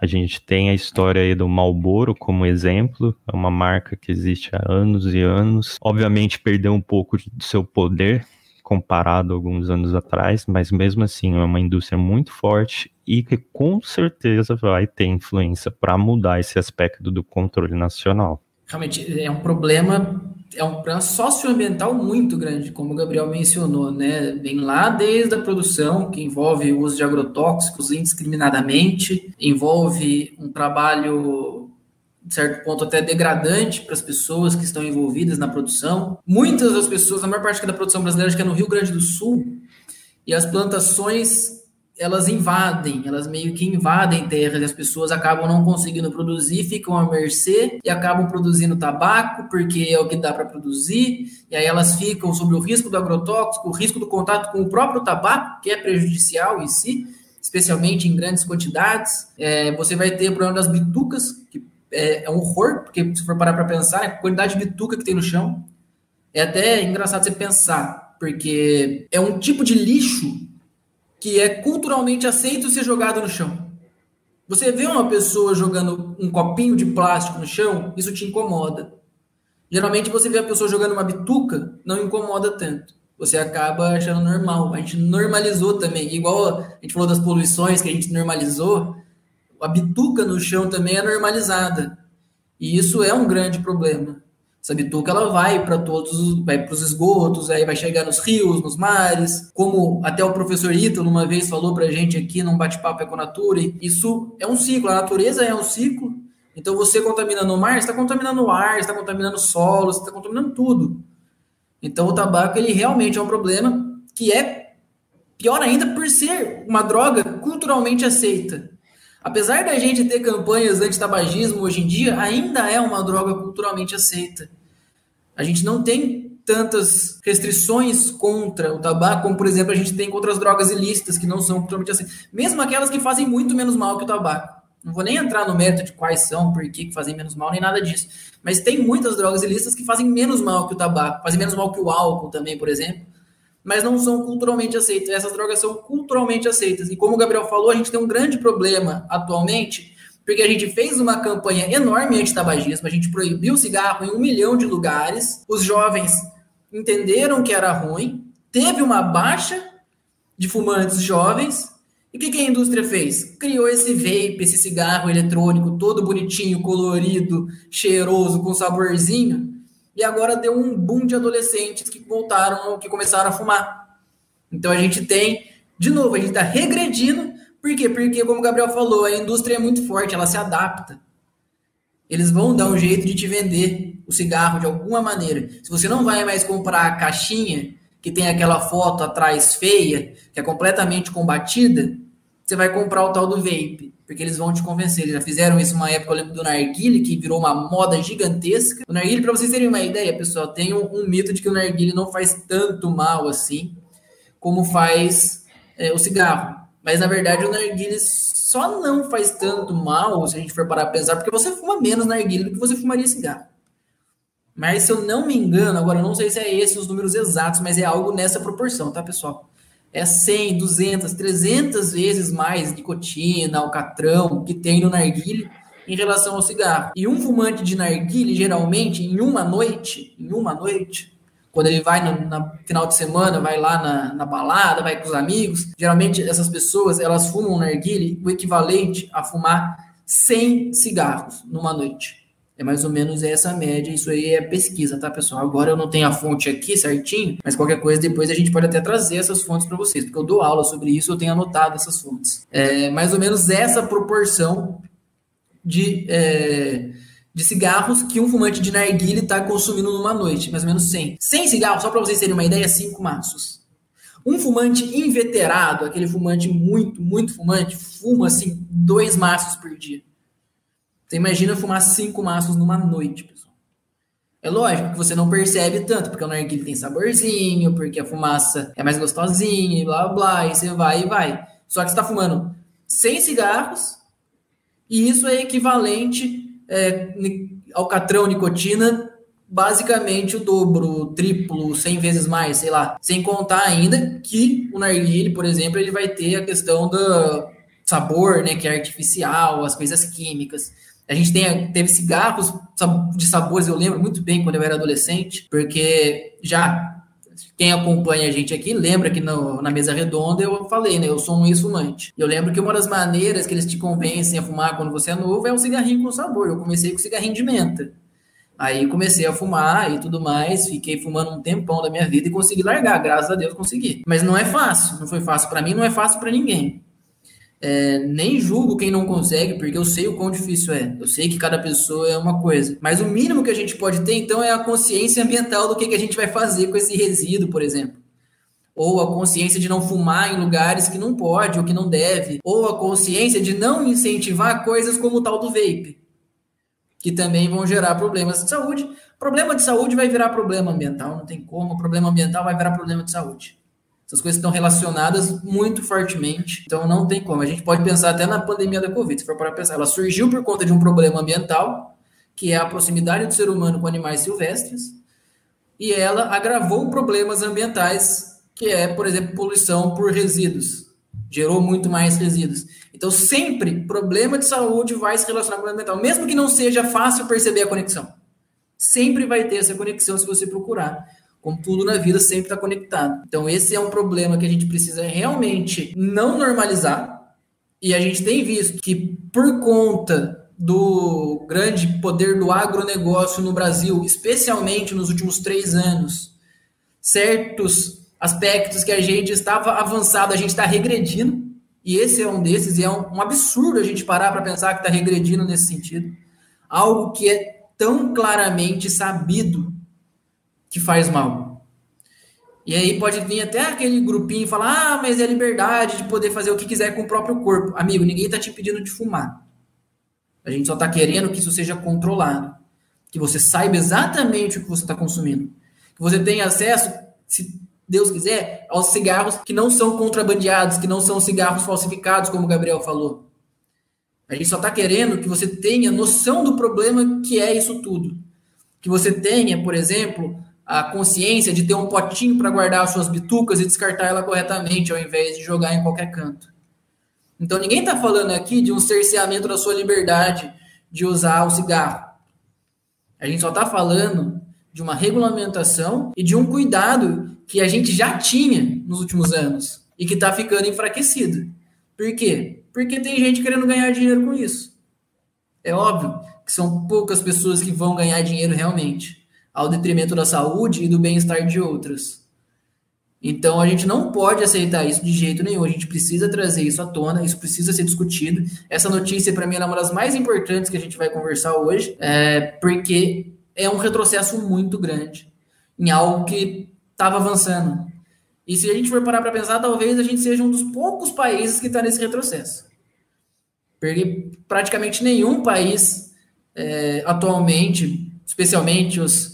A gente tem a história aí do Marlboro como exemplo, é uma marca que existe há anos e anos. Obviamente perdeu um pouco do seu poder comparado a alguns anos atrás, mas mesmo assim é uma indústria muito forte e que com certeza vai ter influência para mudar esse aspecto do controle nacional. Realmente é um problema é um problema socioambiental muito grande, como o Gabriel mencionou, né? Vem lá desde a produção, que envolve o uso de agrotóxicos indiscriminadamente, envolve um trabalho de certo ponto até degradante para as pessoas que estão envolvidas na produção. Muitas das pessoas, a maior parte da produção brasileira, acho que é no Rio Grande do Sul, e as plantações elas invadem, elas meio que invadem terras e as pessoas acabam não conseguindo produzir, ficam à mercê e acabam produzindo tabaco porque é o que dá para produzir, e aí elas ficam sob o risco do agrotóxico, o risco do contato com o próprio tabaco, que é prejudicial em si, especialmente em grandes quantidades. É, você vai ter o problema das bitucas, que é, é um horror, porque se for parar para pensar, a quantidade de bituca que tem no chão é até engraçado você pensar, porque é um tipo de lixo que é culturalmente aceito ser jogado no chão. Você vê uma pessoa jogando um copinho de plástico no chão, isso te incomoda. Geralmente você vê a pessoa jogando uma bituca, não incomoda tanto. Você acaba achando normal. A gente normalizou também. Igual a gente falou das poluições que a gente normalizou, a bituca no chão também é normalizada. E isso é um grande problema. Essa bituca ela vai para todos, vai para os esgotos, aí vai chegar nos rios, nos mares, como até o professor Ítalo uma vez falou para a gente aqui num bate-papo Econature, isso é um ciclo, a natureza é um ciclo, então você contaminando o mar, está contaminando o ar, está contaminando o solo, está contaminando tudo. Então o tabaco ele realmente é um problema que é pior ainda por ser uma droga culturalmente aceita. Apesar da gente ter campanhas anti-tabagismo hoje em dia, ainda é uma droga culturalmente aceita. A gente não tem tantas restrições contra o tabaco, como por exemplo a gente tem contra as drogas ilícitas que não são culturalmente aceitas, mesmo aquelas que fazem muito menos mal que o tabaco. Não vou nem entrar no mérito de quais são, por que fazem menos mal, nem nada disso. Mas tem muitas drogas ilícitas que fazem menos mal que o tabaco, fazem menos mal que o álcool também, por exemplo mas não são culturalmente aceitas. Essas drogas são culturalmente aceitas. E como o Gabriel falou, a gente tem um grande problema atualmente, porque a gente fez uma campanha enorme anti-tabagismo, a gente proibiu o cigarro em um milhão de lugares, os jovens entenderam que era ruim, teve uma baixa de fumantes jovens, e o que, que a indústria fez? Criou esse vape, esse cigarro eletrônico todo bonitinho, colorido, cheiroso, com saborzinho, e agora deu um boom de adolescentes que voltaram, que começaram a fumar. Então a gente tem, de novo, a gente está regredindo. Por quê? Porque, como o Gabriel falou, a indústria é muito forte, ela se adapta. Eles vão dar um jeito de te vender o cigarro de alguma maneira. Se você não vai mais comprar a caixinha que tem aquela foto atrás feia, que é completamente combatida, você vai comprar o tal do vape porque eles vão te convencer. Eles já fizeram isso uma época, eu lembro do narguile, que virou uma moda gigantesca. O narguile, para vocês terem uma ideia, pessoal, tem um, um, mito de que o narguile não faz tanto mal assim, como faz é, o cigarro. Mas, na verdade, o narguile só não faz tanto mal, se a gente for parar a pensar, porque você fuma menos narguile do que você fumaria cigarro. Mas, se eu não me engano, agora eu não sei se é esses os números exatos, mas é algo nessa proporção, tá, pessoal? É 100, 200, 300 vezes mais nicotina, alcatrão que tem no narguile em relação ao cigarro. E um fumante de narguile, geralmente, em uma noite, em uma noite, quando ele vai no na final de semana, vai lá na, na, balada, vai com os amigos, geralmente essas pessoas, elas fumam narguile o equivalente a fumar 100 cigarros numa noite. É mais ou menos essa média, isso aí é pesquisa, tá, pessoal? Agora eu não tenho a fonte aqui certinho, mas qualquer coisa depois a gente pode até trazer essas fontes para vocês, porque eu dou aula sobre isso, eu tenho anotado essas fontes. É mais ou menos essa proporção de, é, de cigarros que um fumante de narguile está consumindo numa noite, mais ou menos 100. 100 cigarros, só para vocês terem uma ideia, 5 maços. Um fumante inveterado, aquele fumante muito, muito fumante, fuma assim dois maços por dia. Você imagina fumar cinco maços numa noite, pessoal. É lógico que você não percebe tanto, porque o narguilé tem saborzinho, porque a fumaça é mais gostosinha, e blá blá, e você vai e vai. Só que você está fumando 100 cigarros, e isso é equivalente é, ao catrão nicotina, basicamente o dobro, o triplo, 100 vezes mais, sei lá. Sem contar ainda que o narguilé, por exemplo, ele vai ter a questão do sabor, né, que é artificial, as coisas químicas. A gente tem, teve cigarros de sabores, eu lembro muito bem quando eu era adolescente, porque já quem acompanha a gente aqui lembra que no, na mesa redonda eu falei, né? Eu sou um ex-fumante. Eu lembro que uma das maneiras que eles te convencem a fumar quando você é novo é um cigarrinho com sabor. Eu comecei com cigarrinho de menta. Aí comecei a fumar e tudo mais, fiquei fumando um tempão da minha vida e consegui largar, graças a Deus consegui. Mas não é fácil, não foi fácil para mim, não é fácil para ninguém. É, nem julgo quem não consegue, porque eu sei o quão difícil é. Eu sei que cada pessoa é uma coisa. Mas o mínimo que a gente pode ter, então, é a consciência ambiental do que, que a gente vai fazer com esse resíduo, por exemplo. Ou a consciência de não fumar em lugares que não pode ou que não deve. Ou a consciência de não incentivar coisas como o tal do vape, que também vão gerar problemas de saúde. Problema de saúde vai virar problema ambiental, não tem como. Problema ambiental vai virar problema de saúde. Essas coisas estão relacionadas muito fortemente, então não tem como. A gente pode pensar até na pandemia da Covid, se for para pensar. Ela surgiu por conta de um problema ambiental, que é a proximidade do ser humano com animais silvestres, e ela agravou problemas ambientais, que é, por exemplo, poluição por resíduos. Gerou muito mais resíduos. Então, sempre problema de saúde vai se relacionar com o ambiental, mesmo que não seja fácil perceber a conexão. Sempre vai ter essa conexão se você procurar como tudo na vida sempre está conectado. Então, esse é um problema que a gente precisa realmente não normalizar. E a gente tem visto que, por conta do grande poder do agronegócio no Brasil, especialmente nos últimos três anos, certos aspectos que a gente estava avançado, a gente está regredindo. E esse é um desses, e é um, um absurdo a gente parar para pensar que está regredindo nesse sentido. Algo que é tão claramente sabido que faz mal. E aí pode vir até aquele grupinho e falar: ah, mas é liberdade de poder fazer o que quiser com o próprio corpo. Amigo, ninguém está te impedindo de fumar. A gente só está querendo que isso seja controlado. Que você saiba exatamente o que você está consumindo. Que você tenha acesso, se Deus quiser, aos cigarros que não são contrabandeados, que não são cigarros falsificados, como o Gabriel falou. A gente só está querendo que você tenha noção do problema que é isso tudo. Que você tenha, por exemplo, a consciência de ter um potinho para guardar as suas bitucas e descartar ela corretamente, ao invés de jogar em qualquer canto. Então ninguém está falando aqui de um cerceamento da sua liberdade de usar o cigarro. A gente só está falando de uma regulamentação e de um cuidado que a gente já tinha nos últimos anos e que está ficando enfraquecido. Por quê? Porque tem gente querendo ganhar dinheiro com isso. É óbvio que são poucas pessoas que vão ganhar dinheiro realmente ao detrimento da saúde e do bem-estar de outras. Então a gente não pode aceitar isso de jeito nenhum. A gente precisa trazer isso à tona, isso precisa ser discutido. Essa notícia, para mim, é uma das mais importantes que a gente vai conversar hoje, é, porque é um retrocesso muito grande em algo que estava avançando. E se a gente for parar para pensar, talvez a gente seja um dos poucos países que está nesse retrocesso. Porque praticamente nenhum país é, atualmente, especialmente os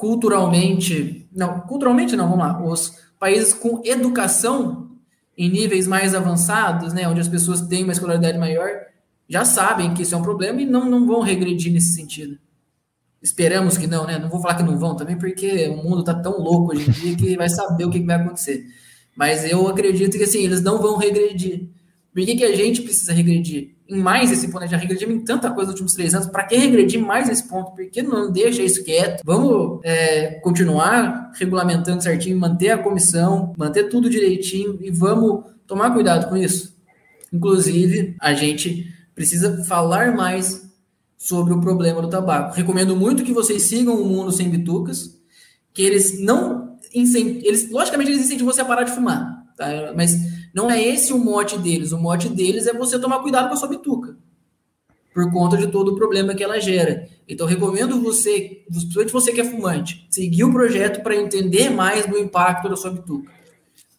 culturalmente, não, culturalmente não, vamos lá, os países com educação em níveis mais avançados, né, onde as pessoas têm uma escolaridade maior, já sabem que isso é um problema e não, não vão regredir nesse sentido. Esperamos que não, né? Não vou falar que não vão também, porque o mundo está tão louco hoje em dia que vai saber o que vai acontecer. Mas eu acredito que assim, eles não vão regredir. Por que, que a gente precisa regredir? Em mais esse ponto, já regredimos em tanta coisa nos últimos três anos, para que regredir mais esse ponto? Por que não deixa isso quieto? Vamos é, continuar regulamentando certinho, manter a comissão, manter tudo direitinho e vamos tomar cuidado com isso. Inclusive, a gente precisa falar mais sobre o problema do tabaco. Recomendo muito que vocês sigam o Mundo Sem Bitucas, que eles não eles logicamente eles incentivam você a parar de fumar, tá? Mas não é esse o mote deles. O mote deles é você tomar cuidado com a sua bituca. Por conta de todo o problema que ela gera. Então, recomendo você, principalmente você que é fumante, seguir o projeto para entender mais do impacto da sua bituca.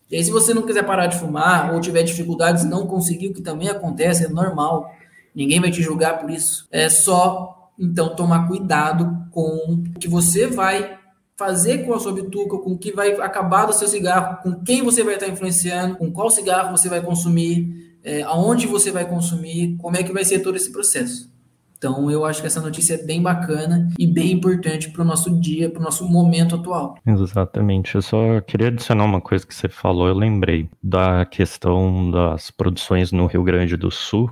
E aí, se você não quiser parar de fumar ou tiver dificuldades e não conseguir, o que também acontece, é normal. Ninguém vai te julgar por isso. É só, então, tomar cuidado com o que você vai fazer com a sua bituca, com o que vai acabar do seu cigarro, com quem você vai estar influenciando, com qual cigarro você vai consumir, é, aonde você vai consumir, como é que vai ser todo esse processo. Então, eu acho que essa notícia é bem bacana e bem importante para o nosso dia, para o nosso momento atual. Exatamente. Eu só queria adicionar uma coisa que você falou. Eu lembrei da questão das produções no Rio Grande do Sul.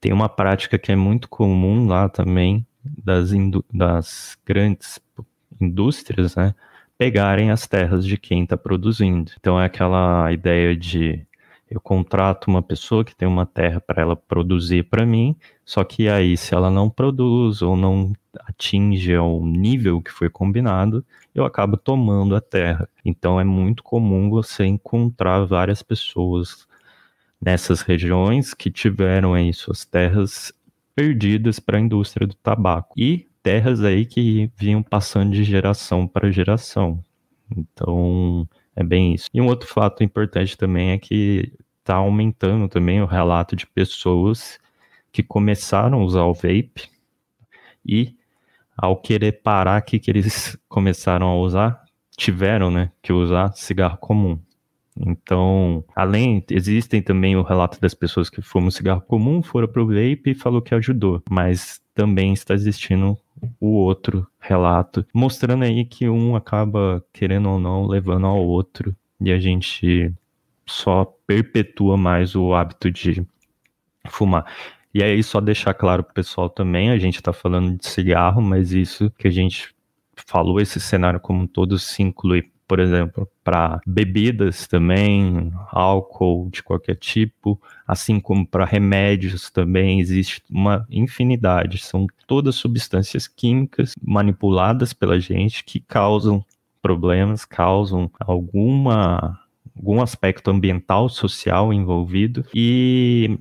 Tem uma prática que é muito comum lá também, das, das grandes indústrias, né, pegarem as terras de quem está produzindo. Então é aquela ideia de Eu contrato uma pessoa que tem uma terra para ela produzir para mim, só que aí, se ela não produz ou não atinge o nível que foi combinado, eu acabo tomando a terra. Então é muito comum você encontrar várias pessoas nessas regiões que tiveram aí suas terras perdidas para a indústria do tabaco e terras aí que vinham passando de geração para geração. Então é bem isso. E um outro fato importante também é que está aumentando também o relato de pessoas que começaram a usar o vape e ao querer parar, que, que eles começaram a usar? Tiveram, né, que usar cigarro comum. Então, além, existem também o relato das pessoas que fumam cigarro comum, foram pro vape e falou que ajudou, mas também está existindo o outro relato, mostrando aí que um acaba, querendo ou não, levando ao outro, e a gente só perpetua mais o hábito de fumar. E aí, só deixar claro pro pessoal também, a gente tá falando de cigarro, mas isso que a gente falou, esse cenário como um todo se inclui, por exemplo, para bebidas também, álcool de qualquer tipo, assim como para remédios também existe uma infinidade. São todas substâncias químicas manipuladas pela gente que causam problemas, causam alguma algum aspecto ambiental, social envolvido e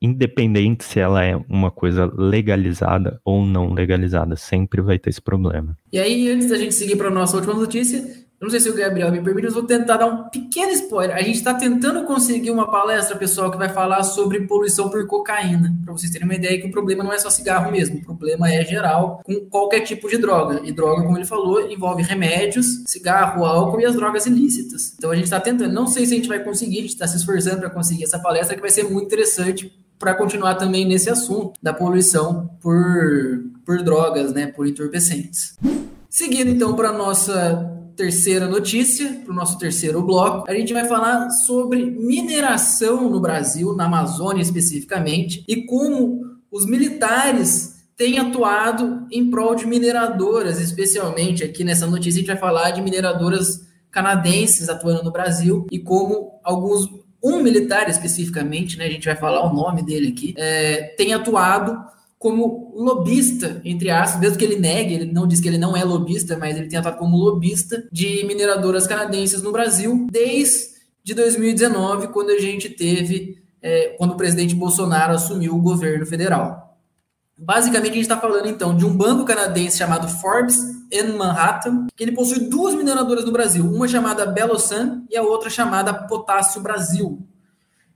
independente se ela é uma coisa legalizada ou não legalizada, sempre vai ter esse problema. E aí, antes da gente seguir para a nossa última notícia, não sei se o Gabriel me permite, mas vou tentar dar um pequeno spoiler. A gente está tentando conseguir uma palestra, pessoal, que vai falar sobre poluição por cocaína, para vocês terem uma ideia que o problema não é só cigarro mesmo, o problema é geral com qualquer tipo de droga. E droga, como ele falou, envolve remédios, cigarro, álcool e as drogas ilícitas. Então a gente está tentando, não sei se a gente vai conseguir, a gente está se esforçando para conseguir essa palestra que vai ser muito interessante para continuar também nesse assunto da poluição por, por drogas, né, por entorpecentes. Seguindo então para nossa terceira notícia, para o nosso terceiro bloco, a gente vai falar sobre mineração no Brasil, na Amazônia especificamente, e como os militares têm atuado em prol de mineradoras, especialmente aqui nessa notícia a gente vai falar de mineradoras canadenses atuando no Brasil e como alguns um militar especificamente, né, a gente vai falar o nome dele aqui, é, tem atuado como lobista, entre aspas, mesmo que ele negue, ele não diz que ele não é lobista, mas ele tem atuado como lobista de mineradoras canadenses no Brasil desde 2019, quando a gente teve, é, quando o presidente Bolsonaro assumiu o governo federal. Basicamente, a gente está falando então de um banco canadense chamado Forbes em Manhattan, que ele possui duas mineradoras no Brasil, uma chamada Belosan e a outra chamada Potássio Brasil.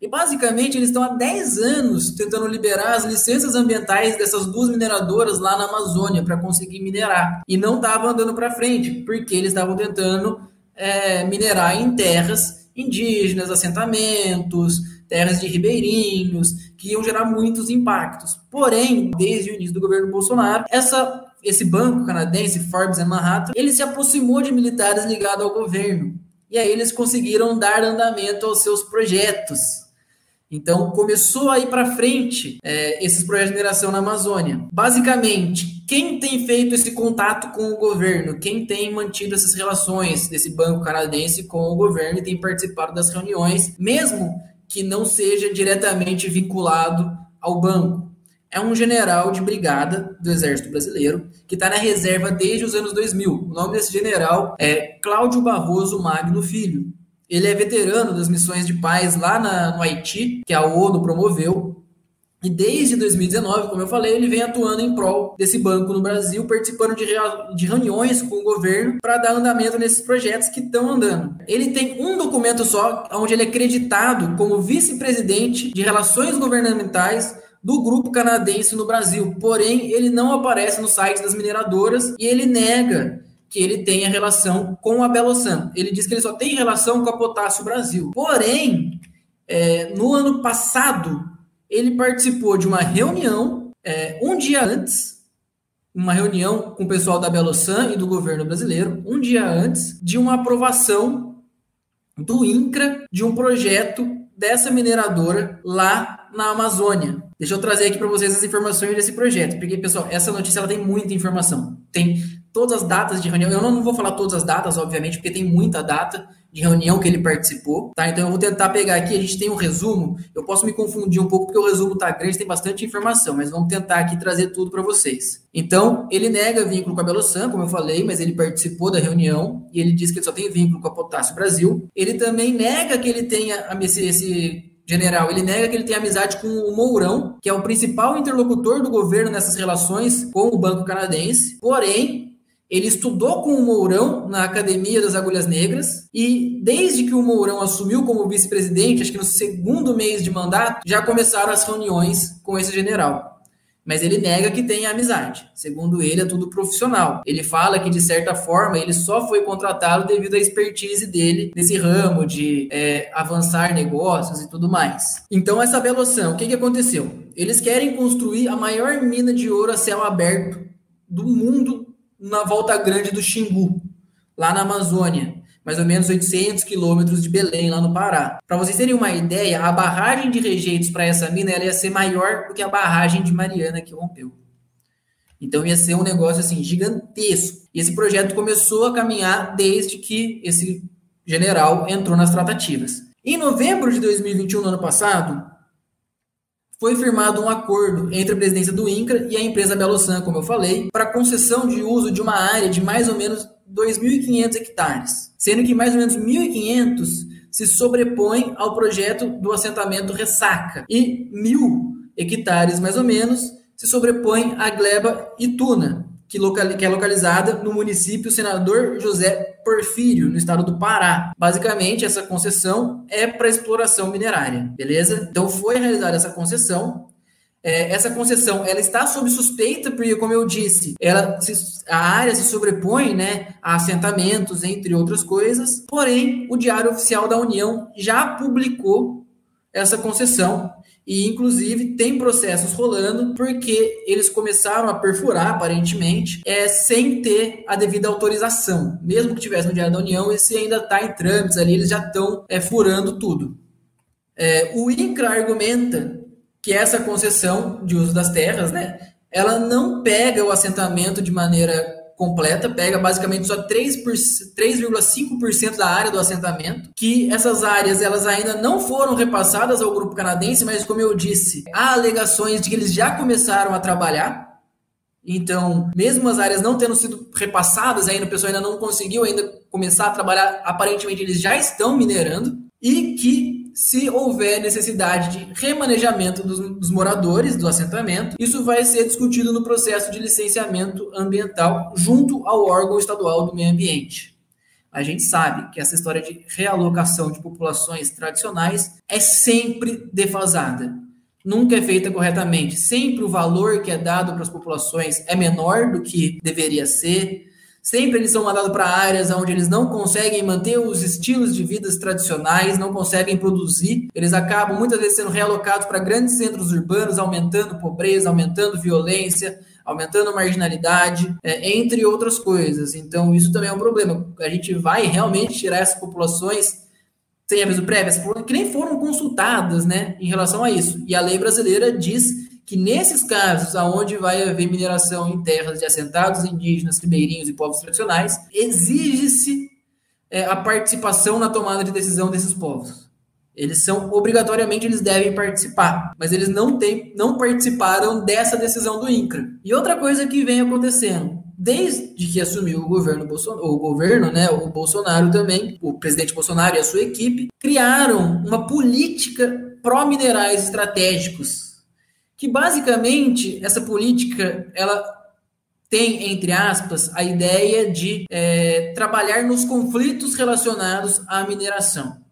E basicamente eles estão há 10 anos tentando liberar as licenças ambientais dessas duas mineradoras lá na Amazônia para conseguir minerar. E não estava andando para frente, porque eles estavam tentando é, minerar em terras indígenas, assentamentos, terras de ribeirinhos, que iam gerar muitos impactos. Porém, desde o início do governo Bolsonaro, essa esse banco canadense, Forbes Manhattan, ele se aproximou de militares ligados ao governo. E aí eles conseguiram dar andamento aos seus projetos. Então começou a ir para frente é, esses projetos de mineração na Amazônia. Basicamente, quem tem feito esse contato com o governo, quem tem mantido essas relações desse banco canadense com o governo e tem participado das reuniões, mesmo que não seja diretamente vinculado ao banco é um general de brigada do Exército Brasileiro que está na reserva desde os anos 2000. O nome desse general é Cláudio Barroso Magno Filho. Ele é veterano das missões de paz lá na, no Haiti, que a ONU promoveu. E desde 2019, como eu falei, ele vem atuando em prol desse banco no Brasil, participando de, de reuniões com o governo para dar andamento nesses projetos que estão andando. Ele tem um documento só, onde ele é acreditado como vice-presidente de relações governamentais do grupo canadense no Brasil. Porém, ele não aparece no site das mineradoras e ele nega que ele tenha relação com a Belosan. Ele diz que ele só tem relação com a Potássio Brasil. Porém, é, no ano passado, ele participou de uma reunião é, um dia antes, uma reunião com o pessoal da Belosan e do governo brasileiro, um dia antes de uma aprovação do INCRA de um projeto dessa mineradora lá na Amazônia. Deixa eu trazer aqui para vocês as informações desse projeto, porque, pessoal, essa notícia ela tem muita informação. Tem todas as datas de reunião. Eu não vou falar todas as datas, obviamente, porque tem muita data, de reunião que ele participou, tá? Então eu vou tentar pegar aqui, a gente tem um resumo, eu posso me confundir um pouco porque o resumo tá grande, tem bastante informação, mas vamos tentar aqui trazer tudo para vocês. Então, ele nega vínculo com a Belosan, como eu falei, mas ele participou da reunião e ele diz que ele só tem vínculo com a Potássio Brasil. Ele também nega que ele tenha esse, esse general, ele nega que ele tem amizade com o Mourão, que é o principal interlocutor do governo nessas relações com o Banco Canadense. Porém, ele estudou com o Mourão na Academia das Agulhas Negras e desde que o Mourão assumiu como vice-presidente, acho que no segundo mês de mandato, já começaram as reuniões com esse general. Mas ele nega que tenha amizade. Segundo ele, é tudo profissional. Ele fala que, de certa forma, ele só foi contratado devido à expertise dele nesse ramo de é, avançar negócios e tudo mais. Então, essa Beloção, o que, que aconteceu? Eles querem construir a maior mina de ouro a céu aberto do mundo na volta grande do Xingu, lá na Amazônia, mais ou menos 800 quilômetros de Belém, lá no Pará. Para vocês terem uma ideia, a barragem de rejeitos para essa mina ia ser maior do que a barragem de Mariana que rompeu. Então ia ser um negócio assim gigantesco. E esse projeto começou a caminhar desde que esse general entrou nas tratativas. Em novembro de 2021, no ano passado, foi firmado um acordo entre a presidência do INCRA e a empresa Belosan, como eu falei, para concessão de uso de uma área de mais ou menos 2.500 hectares, sendo que mais ou menos 1.500 se sobrepõe ao projeto do assentamento Ressaca e mil hectares, mais ou menos, se sobrepõe à gleba Ituna, que, é localizada no município Senador José Porfírio, no estado do Pará. Basicamente, essa concessão é para exploração minerária, beleza? Então, foi realizada essa concessão. É, essa concessão ela está sob suspeita, porque, como eu disse, ela se, a área se sobrepõe né, a assentamentos, entre outras coisas. Porém, o Diário Oficial da União já publicou essa concessão e inclusive tem processos rolando porque eles começaram a perfurar aparentemente é, sem ter a devida autorização. Mesmo que tivesse no Diário da União, esse ainda está em trâmites ali, eles já estão é, furando tudo. É, o INCRA argumenta que essa concessão de uso das terras, né, ela não pega o assentamento de maneira completa, pega basicamente só 3,5% da área do assentamento, que essas áreas elas ainda não foram repassadas ao grupo canadense, mas como eu disse, há alegações de que eles já começaram a trabalhar. Então, mesmo as áreas não tendo sido repassadas ainda, o pessoal ainda não conseguiu ainda começar a trabalhar, aparentemente eles já estão minerando e que se houver necessidade de remanejamento dos, dos, moradores do assentamento, isso vai ser discutido no processo de licenciamento ambiental junto ao órgão estadual do meio ambiente. A gente sabe que essa história de realocação de populações tradicionais é sempre defasada. Nunca é feita corretamente. Sempre o valor que é dado para as populações é menor do que deveria ser Sempre eles são mandados para áreas onde eles não conseguem manter os estilos de vida tradicionais, não conseguem produzir. Eles acabam muitas vezes sendo realocados para grandes centros urbanos, aumentando pobreza, aumentando violência, aumentando marginalidade, é, entre outras coisas. Então, isso também é um problema. A gente vai realmente tirar essas populações sem aviso prévio, que nem foram consultadas né, em relação a isso. E a lei brasileira diz que nesses casos, aonde vai haver mineração em terras de assentados indígenas, ribeirinhos e povos tradicionais, exige-se é, a participação na tomada de decisão desses povos. Eles são obrigatoriamente eles devem participar, mas eles não têm, não participaram dessa decisão do INCRA. E outra coisa que vem acontecendo, desde que assumiu o governo Bolsonaro, o governo, né, o Bolsonaro também, o presidente Bolsonaro e a sua equipe criaram uma política pró-minerais estratégicos que basicamente essa política ela tem, entre aspas, a ideia de é, trabalhar nos conflitos relacionados à mineração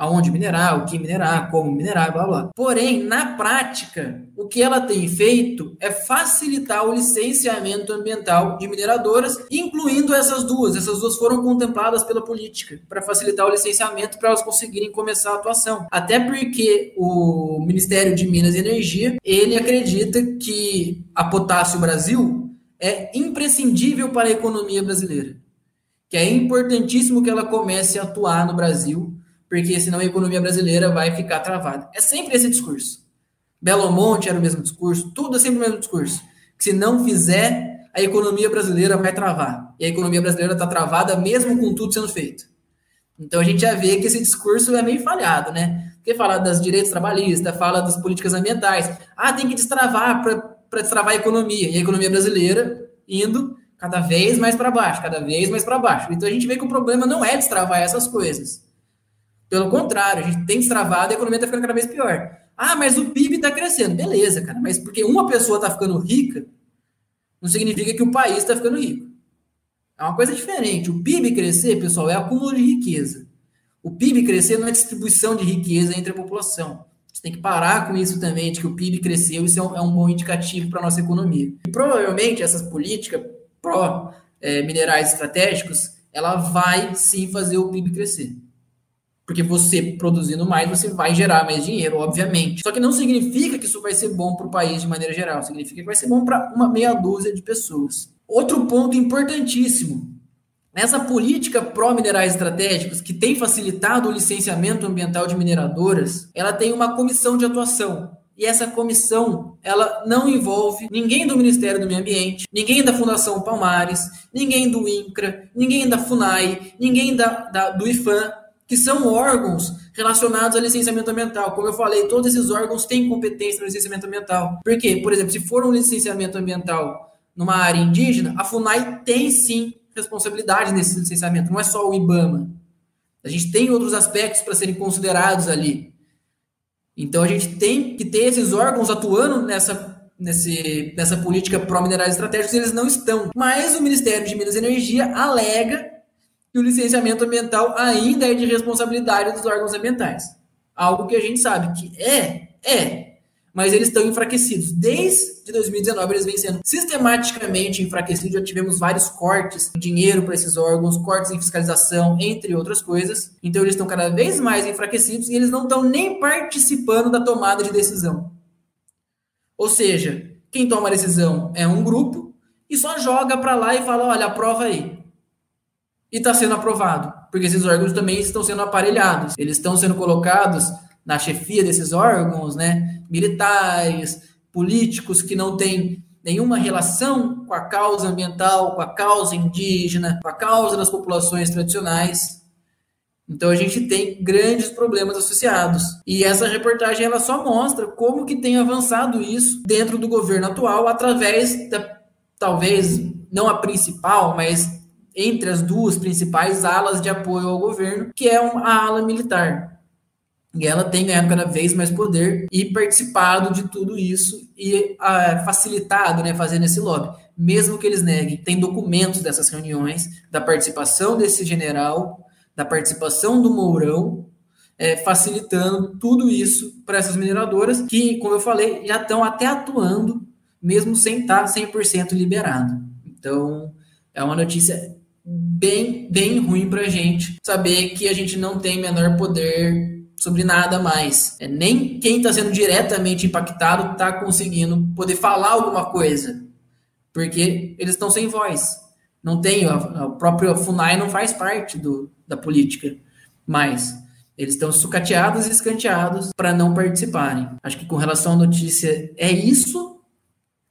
aonde minerar, o que minerar, como minerar, blá blá. Porém, na prática, o que ela tem feito é facilitar o licenciamento ambiental de mineradoras, incluindo essas duas. Essas duas foram contempladas pela política para facilitar o licenciamento para elas conseguirem começar a atuação. Até porque o Ministério de Minas e Energia, ele acredita que a Potássio Brasil é imprescindível para a economia brasileira. Que é importantíssimo que ela comece a atuar no Brasil porque senão a economia brasileira vai ficar travada. É sempre esse discurso. Belo Monte era o mesmo discurso, tudo é sempre o mesmo discurso. Que se não fizer, a economia brasileira vai travar. E a economia brasileira está travada mesmo com tudo sendo feito. Então a gente já vê que esse discurso é meio falhado, né? Porque fala das direitos trabalhistas, fala das políticas ambientais. Ah, tem que destravar para destravar a economia. E a economia brasileira indo cada vez mais para baixo, cada vez mais para baixo. Então a gente vê que o problema não é destravar essas coisas. Pelo contrário, a gente tem destravado e a economia está ficando cada vez pior. Ah, mas o PIB está crescendo. Beleza, cara, mas porque uma pessoa está ficando rica, não significa que o país está ficando rico. É uma coisa diferente. O PIB crescer, pessoal, é acúmulo de riqueza. O PIB crescer não é distribuição de riqueza entre a população. Você tem que parar com isso também, de que o PIB cresceu, isso é um, é um bom indicativo para a nossa economia. E provavelmente essas políticas pró-minerais é, estratégicos, ela vai sim fazer o PIB crescer. Porque você produzindo mais, você vai gerar mais dinheiro, obviamente. Só que não significa que isso vai ser bom para o país de maneira geral. Significa que vai ser bom para uma meia dúzia de pessoas. Outro ponto importantíssimo. Nessa política pró-minerais estratégicos, que tem facilitado o licenciamento ambiental de mineradoras, ela tem uma comissão de atuação. E essa comissão, ela não envolve ninguém do Ministério do Meio Ambiente, ninguém da Fundação Palmares, ninguém do INCRA, ninguém da FUNAI, ninguém da, da do IFAM, que são órgãos relacionados ao licenciamento ambiental. Como eu falei, todos esses órgãos têm competência no licenciamento ambiental. Por quê? Por exemplo, se for um licenciamento ambiental numa área indígena, a FUNAI tem sim responsabilidade nesse licenciamento, não é só o IBAMA. A gente tem outros aspectos para serem considerados ali. Então a gente tem que ter esses órgãos atuando nessa, nesse, nessa política pró-minerais estratégicos, eles não estão. Mas o Ministério de Minas e Energia alega que o licenciamento ambiental ainda é de responsabilidade dos órgãos ambientais. Algo que a gente sabe que é, é, mas eles estão enfraquecidos. Desde 2019 eles vêm sendo sistematicamente enfraquecidos, já tivemos vários cortes de dinheiro para esses órgãos, cortes em fiscalização, entre outras coisas. Então eles estão cada vez mais enfraquecidos e eles não estão nem participando da tomada de decisão. Ou seja, quem toma a decisão é um grupo e só joga para lá e fala, olha, aprova aí e está sendo aprovado, porque esses órgãos também estão sendo aparelhados, eles estão sendo colocados na chefia desses órgãos, né, militares, políticos que não têm nenhuma relação com a causa ambiental, com a causa indígena, com a causa das populações tradicionais. Então a gente tem grandes problemas associados. E essa reportagem ela só mostra como que tem avançado isso dentro do governo atual através da talvez não a principal, mas entre as duas principais alas de apoio ao governo, que é a ala militar. E ela tem ganhado cada vez mais poder e participado de tudo isso e ah, facilitado, né, fazendo esse lobby. Mesmo que eles neguem, tem documentos dessas reuniões, da participação desse general, da participação do Mourão, é, facilitando tudo isso para essas mineradoras que, como eu falei, já estão até atuando, mesmo sem estar 100% liberado. Então, é uma notícia bem, bem ruim para a gente saber que a gente não tem menor poder sobre nada mais. É, nem quem está sendo diretamente impactado está conseguindo poder falar alguma coisa, porque eles estão sem voz. Não tem, o próprio FUNAI não faz parte do, da política, mas eles estão sucateados e escanteados para não participarem. Acho que com relação à notícia é isso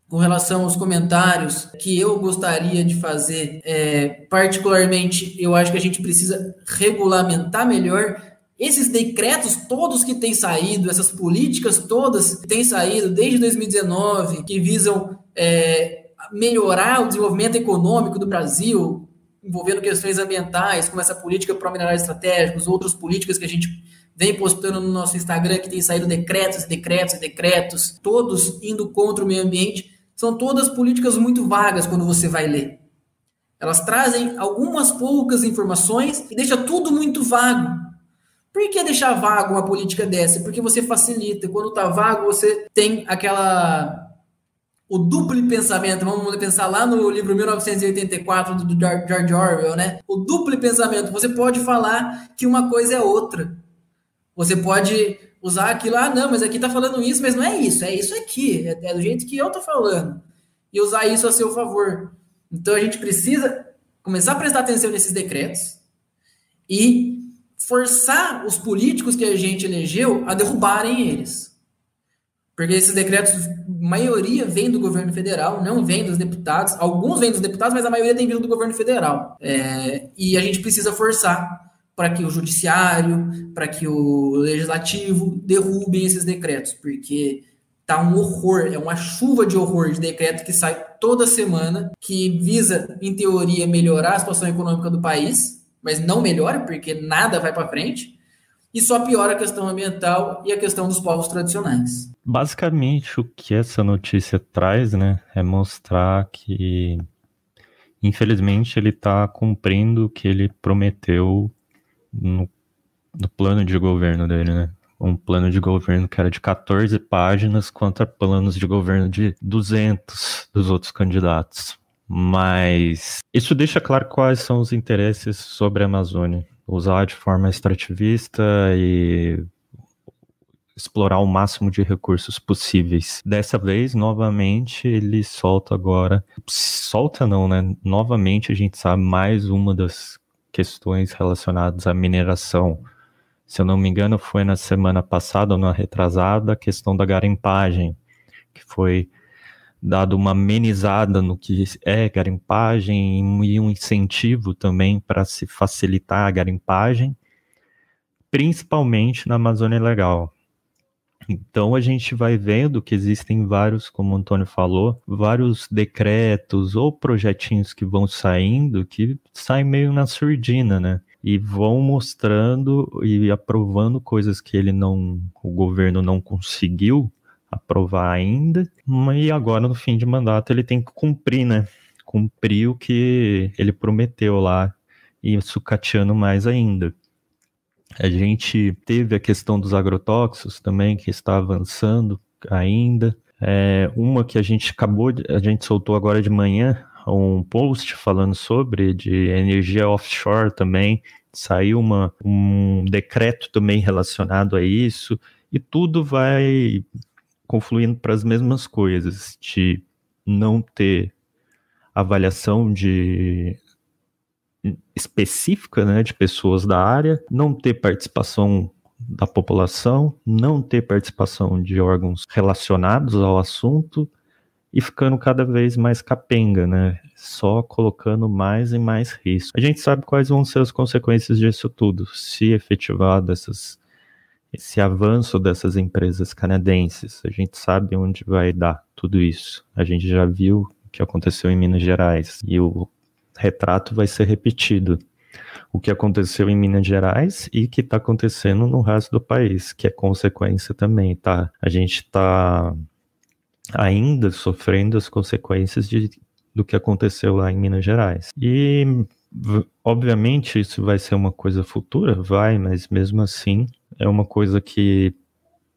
com relação aos comentários que eu gostaria de fazer, é, particularmente, eu acho que a gente precisa regulamentar melhor esses decretos todos que têm saído, essas políticas todas que têm saído desde 2019, que visam é, melhorar o desenvolvimento econômico do Brasil, envolvendo questões ambientais, como essa política para minerais estratégicos, outras políticas que a gente vem postando no nosso Instagram, que tem saído decretos, decretos, decretos, todos indo contra o meio ambiente são todas políticas muito vagas quando você vai ler. Elas trazem algumas poucas informações e deixa tudo muito vago. Por que deixar vago uma política dessa? Porque você facilita. Quando está vago, você tem aquela o duplo pensamento, vamos pensar lá no livro 1984 do George Orwell, né? O duplo pensamento, você pode falar que uma coisa é outra. Você pode usar aquilo, ah, não, mas aqui tá falando isso, mas não é isso, é isso aqui, é, é do jeito que eu tô falando. E usar isso a seu favor. Então a gente precisa começar a prestar atenção nesses decretos e forçar os políticos que a gente elegeu a derrubarem eles. Porque esses decretos, maioria vem do governo federal, não vem dos deputados. Alguns vêm dos deputados, mas a maioria tem vindo do governo federal. É, e a gente precisa forçar para que o judiciário, para que o legislativo derrubem esses decretos, porque tá um horror, é uma chuva de horror de decreto que sai toda semana, que visa, em teoria, melhorar a situação econômica do país, mas não melhora, porque nada vai para frente, e só piora a questão ambiental e a questão dos povos tradicionais. Basicamente, o que essa notícia traz, né, é mostrar que, infelizmente, ele está cumprindo o que ele prometeu no, no plano de governo dele, né? um plano de governo que era de 14 páginas contra planos de governo de 200 dos outros candidatos. Mas isso deixa claro quais são os interesses sobre a Amazônia. Usar de forma extrativista e explorar o máximo de recursos possíveis. Dessa vez, novamente, ele solta agora. Solta não, né? Novamente a gente sabe mais uma das questões relacionadas à mineração se eu não me engano, foi na semana passada ou na retrasada, a questão da garimpagem, que foi dado uma amenizada no que é garimpagem e um incentivo também para se facilitar a garimpagem, principalmente na Amazônia Legal. Então a gente vai vendo que existem vários, como o Antônio falou, vários decretos ou projetinhos que vão saindo que saem meio na surdina, né? e vão mostrando e aprovando coisas que ele não, o governo não conseguiu aprovar ainda, e agora no fim de mandato ele tem que cumprir, né? Cumprir o que ele prometeu lá e sucateando mais ainda. A gente teve a questão dos agrotóxicos também, que está avançando ainda. É, uma que a gente acabou, a gente soltou agora de manhã, um post falando sobre de energia offshore também. Saiu uma, um decreto também relacionado a isso, e tudo vai confluindo para as mesmas coisas, de não ter avaliação de específica né, de pessoas da área, não ter participação da população, não ter participação de órgãos relacionados ao assunto e ficando cada vez mais capenga, né? Só colocando mais e mais risco. A gente sabe quais vão ser as consequências disso tudo, se efetivado essas, esse avanço dessas empresas canadenses. A gente sabe onde vai dar tudo isso. A gente já viu o que aconteceu em Minas Gerais e o retrato vai ser repetido. O que aconteceu em Minas Gerais e que está acontecendo no resto do país, que é consequência também, tá? A gente está ainda sofrendo as consequências de, do que aconteceu lá em Minas Gerais. E, obviamente, isso vai ser uma coisa futura? Vai, mas mesmo assim, é uma coisa que,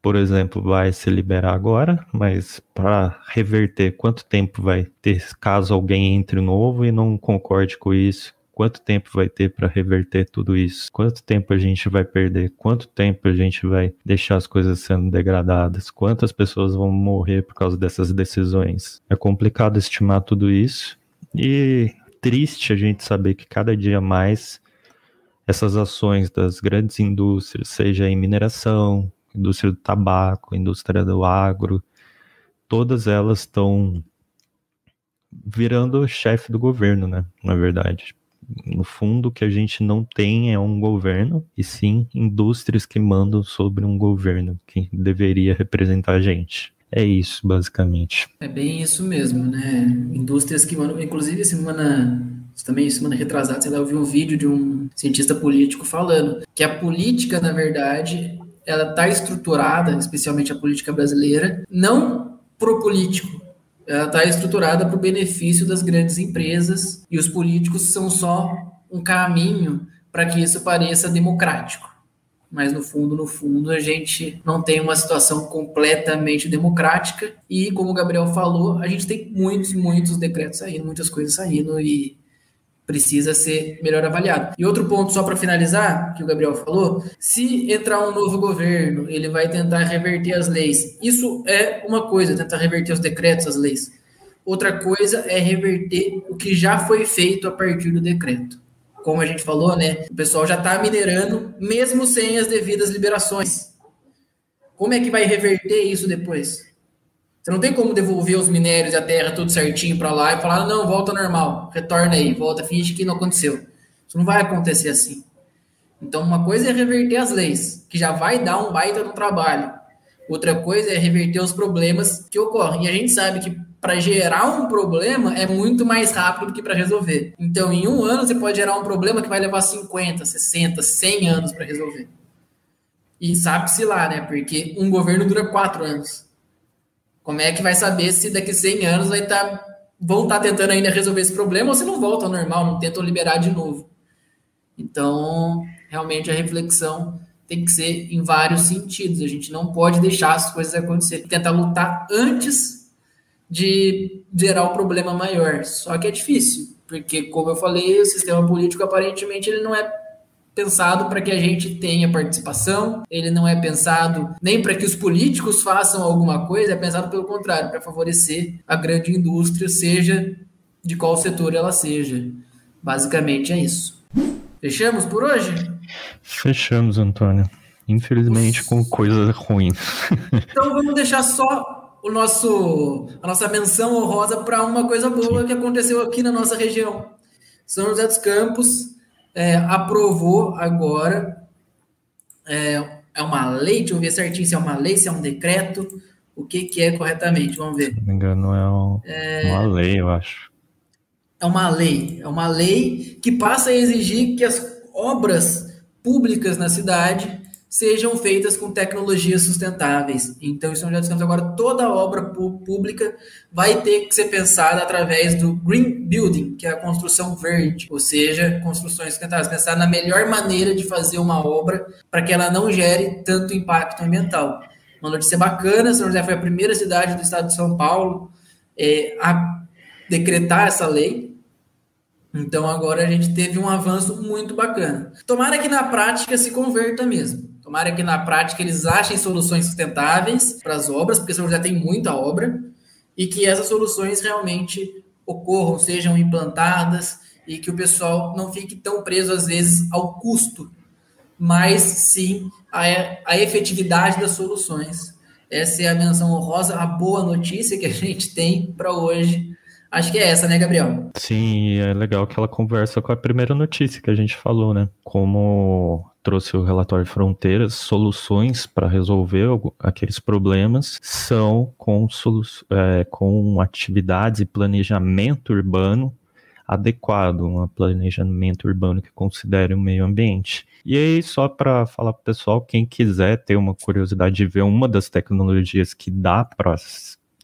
por exemplo, vai se liberar agora, mas para reverter, quanto tempo vai ter caso alguém entre novo e não concorde com isso? Quanto tempo vai ter para reverter tudo isso? Quanto tempo a gente vai perder? Quanto tempo a gente vai deixar as coisas sendo degradadas? Quantas pessoas vão morrer por causa dessas decisões? É complicado estimar tudo isso e triste a gente saber que cada dia mais essas ações das grandes indústrias, seja em mineração, indústria do tabaco, indústria do agro, todas elas estão virando chefe do governo, né? Na verdade, no fundo, o que a gente não tem é um governo, e sim indústrias que mandam sobre um governo que deveria representar a gente. É isso, basicamente. É bem isso mesmo, né? Indústrias que mandam, inclusive semana também semana retrasada, sei lá, eu vi um vídeo de um cientista político falando que a política, na verdade, ela está estruturada, especialmente a política brasileira, não pro político, ela está estruturada para o benefício das grandes empresas e os políticos são só um caminho para que isso pareça democrático. Mas no fundo, no fundo, a gente não tem uma situação completamente democrática e, como o Gabriel falou, a gente tem muitos, muitos decretos saindo, muitas coisas saindo e precisa ser melhor avaliado. E outro ponto, só para finalizar, que o Gabriel falou, se entrar um novo governo, ele vai tentar reverter as leis. Isso é uma coisa, tentar reverter os decretos, as leis. Outra coisa é reverter o que já foi feito a partir do decreto. Como a gente falou, né? O pessoal já está minerando, mesmo sem as devidas liberações. Como é que vai reverter isso depois? Você não tem como devolver os minérios e a terra tudo certinho para lá e falar, não, volta normal, retorna aí, volta, finge que não aconteceu. Isso não vai acontecer assim. Então, uma coisa é reverter as leis, que já vai dar um baita no trabalho. Outra coisa é reverter os problemas que ocorrem. E a gente sabe que para gerar um problema é muito mais rápido do que para resolver. Então, em um ano, você pode gerar um problema que vai levar 50, 60, 100 anos para resolver. E sabe-se lá, né? Porque um governo dura quatro anos. Como é que vai saber se daqui 100 anos vai tá, vão estar tá tentando ainda resolver esse problema ou se não volta ao normal, não tentam liberar de novo? Então, realmente a reflexão tem que ser em vários sentidos. A gente não pode deixar as coisas acontecerem, tentar lutar antes de gerar um problema maior. Só que é difícil, porque como eu falei, o sistema político aparentemente ele não é pensado para que a gente tenha participação, ele não é pensado nem para que os políticos façam alguma coisa, é pensado pelo contrário, para favorecer a grande indústria, seja de qual setor ela seja. Basicamente é isso. Fechamos por hoje? Fechamos, Antônio. Infelizmente com coisa ruim. Então vamos deixar só o nosso a nossa menção honrosa para uma coisa boa que aconteceu aqui na nossa região. São José dos Campos é, aprovou agora é, é uma lei, deixa eu ver certinho se é uma lei, se é um decreto, o que, que é corretamente, vamos ver. Se não me engano, é, um, é uma lei, eu acho. É uma lei, é uma lei que passa a exigir que as obras públicas na cidade sejam feitas com tecnologias sustentáveis. Então, São José dos Campos, agora toda obra pública vai ter que ser pensada através do Green Building, que é a construção verde, ou seja, construções sustentáveis. Pensar na melhor maneira de fazer uma obra para que ela não gere tanto impacto ambiental. Uma notícia bacana, São José foi a primeira cidade do estado de São Paulo é, a decretar essa lei, então agora a gente teve um avanço muito bacana. Tomara que na prática se converta mesmo. Tomara que na prática eles achem soluções sustentáveis para as obras, porque São José tem muita obra, e que essas soluções realmente ocorram, sejam implantadas e que o pessoal não fique tão preso às vezes ao custo, mas sim à, à efetividade das soluções. Essa é a menção honrosa, a boa notícia que a gente tem para hoje Acho que é essa, né, Gabriel? Sim, é legal que ela conversa com a primeira notícia que a gente falou, né? Como trouxe o relatório Fronteiras, soluções para resolver aqueles problemas são com, é, com atividades e planejamento urbano adequado, um planejamento urbano que considere o meio ambiente. E aí, só para falar para o pessoal, quem quiser ter uma curiosidade de ver uma das tecnologias que dá para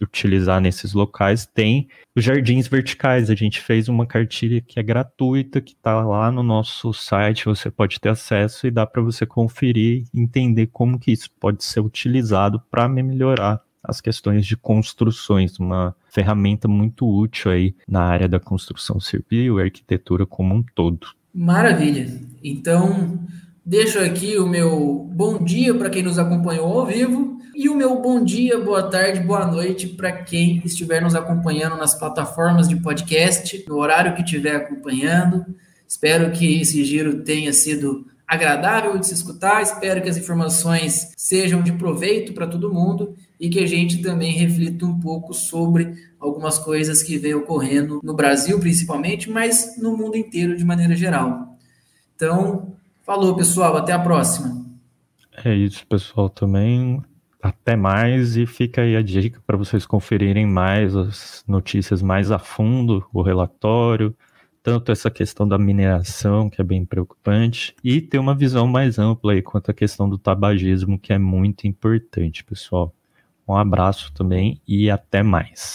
utilizar nesses locais, tem os jardins verticais. A gente fez uma cartilha que é gratuita, que está lá no nosso site, você pode ter acesso e dá para você conferir entender como que isso pode ser utilizado para melhorar as questões de construções, uma ferramenta muito útil aí na área da construção civil e arquitetura como um todo. Maravilha. Então, deixo aqui o meu bom dia para quem nos acompanhou ao vivo e o meu bom dia, boa tarde, boa noite para quem estiver nos acompanhando nas plataformas de podcast, no horário que estiver acompanhando. Espero que esse giro tenha sido agradável de se escutar. Espero que as informações sejam de proveito para todo mundo e que a gente também reflita um pouco sobre algumas coisas que vem ocorrendo no Brasil, principalmente, mas no mundo inteiro de maneira geral. Então, falou, pessoal. Até a próxima. É isso, pessoal. Também até mais e fica aí a dica para vocês conferirem mais as notícias mais a fundo, o relatório, tanto essa questão da mineração, que é bem preocupante, e ter uma visão mais ampla aí quanto à questão do tabagismo, que é muito importante, pessoal. Um abraço também e até mais.